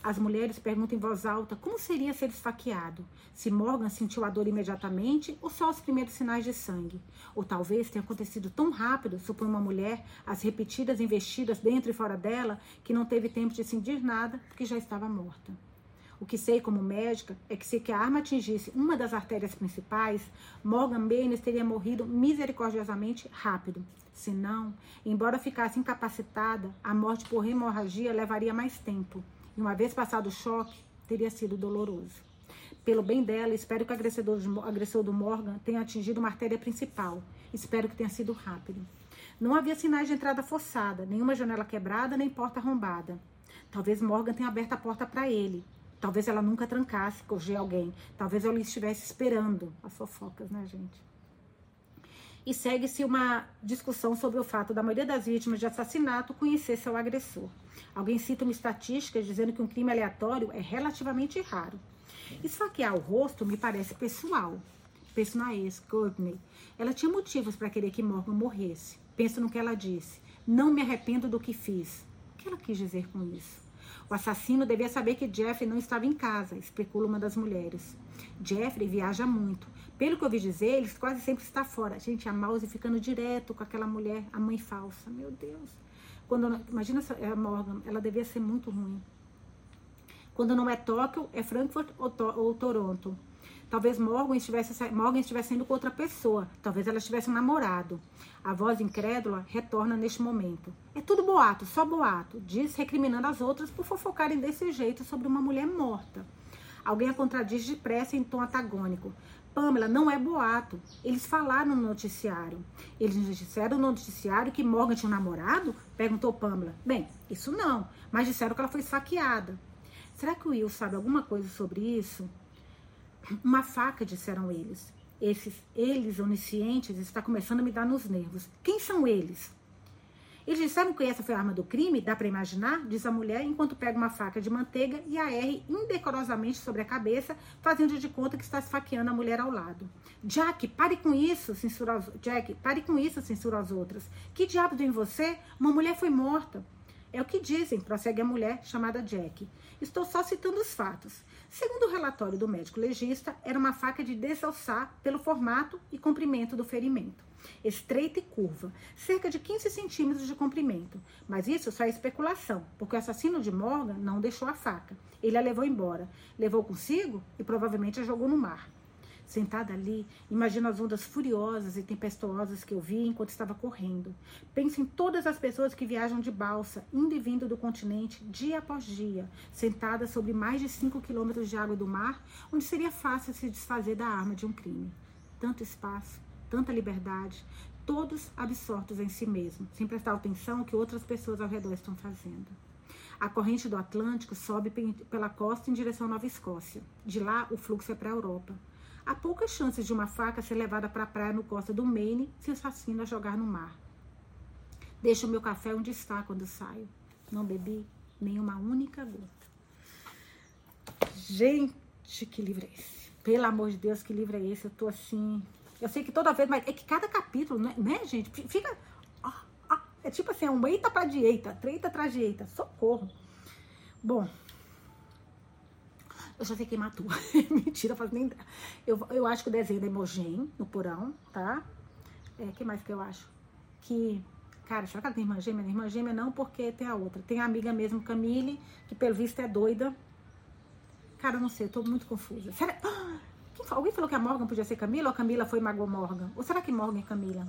As mulheres perguntam em voz alta como seria ser esfaqueado. Se Morgan sentiu a dor imediatamente ou só os primeiros sinais de sangue. Ou talvez tenha acontecido tão rápido, supõe uma mulher, as repetidas investidas dentro e fora dela, que não teve tempo de sentir nada porque já estava morta. O que sei como médica é que se que a arma atingisse uma das artérias principais, Morgan Baines teria morrido misericordiosamente rápido. Se não, embora ficasse incapacitada, a morte por hemorragia levaria mais tempo. E uma vez passado o choque, teria sido doloroso. Pelo bem dela, espero que o agressor, agressor do Morgan tenha atingido uma artéria principal. Espero que tenha sido rápido. Não havia sinais de entrada forçada, nenhuma janela quebrada, nem porta arrombada. Talvez Morgan tenha aberto a porta para ele. Talvez ela nunca trancasse, corrigir alguém. Talvez ela estivesse esperando as fofocas, né, gente? E segue-se uma discussão sobre o fato da maioria das vítimas de assassinato conhecer seu agressor. Alguém cita uma estatística dizendo que um crime aleatório é relativamente raro. Esfaquear o rosto me parece pessoal. Penso na ex, Courtney. Ela tinha motivos para querer que Morgan morresse. Penso no que ela disse. Não me arrependo do que fiz. O que ela quis dizer com isso? O assassino devia saber que Jeffrey não estava em casa, especula uma das mulheres. Jeffrey viaja muito. Pelo que eu ouvi dizer, ele quase sempre está fora. Gente, a Mouse ficando direto com aquela mulher, a mãe falsa. Meu Deus. Quando, imagina a Morgan, ela devia ser muito ruim. Quando não é Tóquio, é Frankfurt ou, ou Toronto. Talvez Morgan estivesse, Morgan estivesse saindo com outra pessoa. Talvez ela estivesse um namorado. A voz incrédula retorna neste momento. É tudo boato, só boato. Diz recriminando as outras por fofocarem desse jeito sobre uma mulher morta. Alguém a contradiz depressa em tom antagônico. Pamela, não é boato. Eles falaram no noticiário. Eles disseram no noticiário que Morgan tinha um namorado? Perguntou Pamela. Bem, isso não, mas disseram que ela foi esfaqueada. Será que o Will sabe alguma coisa sobre isso? Uma faca, disseram eles. Esses eles oniscientes está começando a me dar nos nervos. Quem são eles? Eles disseram que essa foi a arma do crime? Dá para imaginar? Diz a mulher enquanto pega uma faca de manteiga e a R indecorosamente sobre a cabeça, fazendo de conta que está esfaqueando a mulher ao lado. Jack, pare com isso, censura as... Jack, pare com isso, censura as outras. Que diabo tem você? Uma mulher foi morta. É o que dizem, prossegue a mulher chamada Jack. Estou só citando os fatos. Segundo o relatório do médico legista, era uma faca de desalçar pelo formato e comprimento do ferimento estreita e curva, cerca de 15 centímetros de comprimento. Mas isso só é especulação, porque o assassino de Morgan não deixou a faca. Ele a levou embora, levou consigo e provavelmente a jogou no mar. Sentada ali, imagino as ondas furiosas e tempestuosas que eu vi enquanto estava correndo. Penso em todas as pessoas que viajam de balsa, indo e vindo do continente, dia após dia, sentadas sobre mais de 5 quilômetros de água do mar, onde seria fácil se desfazer da arma de um crime. Tanto espaço, tanta liberdade, todos absortos em si mesmos, sem prestar atenção ao que outras pessoas ao redor estão fazendo. A corrente do Atlântico sobe pela costa em direção à Nova Escócia. De lá, o fluxo é para a Europa. Há poucas chances de uma faca ser levada para a praia no costa do Maine se o assassino a jogar no mar. Deixo o meu café onde está quando saio. Não bebi nenhuma única gota. Gente, que livro é esse? Pelo amor de Deus, que livro é esse? Eu tô assim. Eu sei que toda vez, mas é que cada capítulo, né, né gente? Fica. É tipo assim, é um eita pra direita, treita atrás direita. Socorro. Bom, eu já sei queimar tua. Mentira, faz nem. Eu, eu acho que o desenho da Imogen no porão, tá? É, que mais que eu acho? Que. Cara, será que ela tem irmã gêmea? Irmã gêmea não, porque tem a outra. Tem a amiga mesmo, Camille, que pelo visto é doida. Cara, eu não sei, eu tô muito confusa. Será... Alguém falou que a Morgan podia ser Camila ou a Camila foi Mago Morgan? Ou será que Morgan é Camila?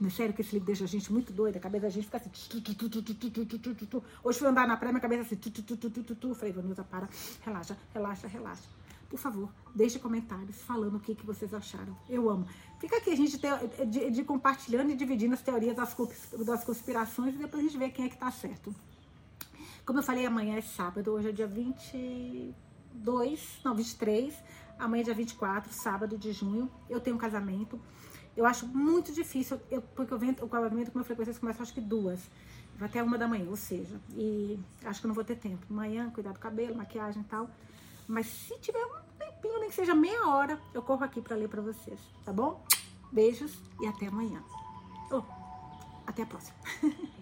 Não é sério que esse livro deixa a gente muito doida, a cabeça da gente fica assim. Hoje fui andar na praia, minha cabeça assim. Falei, Vanilza, para, relaxa, relaxa, relaxa. Por favor, deixe comentários falando o que, que vocês acharam. Eu amo. Fica aqui a gente de, de compartilhando e dividindo as teorias das, das conspirações e depois a gente vê quem é que tá certo. Como eu falei, amanhã é sábado, hoje é dia 22, não, 23. Amanhã é dia 24, sábado de junho. Eu tenho um casamento. Eu acho muito difícil, eu, porque eu venho, o casamento com uma frequência começa acho que duas. Até uma da manhã, ou seja, e acho que eu não vou ter tempo. Amanhã, cuidar do cabelo, maquiagem e tal. Mas se tiver um tempinho, nem que seja meia hora, eu corro aqui para ler para vocês, tá bom? Beijos e até amanhã. Oh, até a próxima.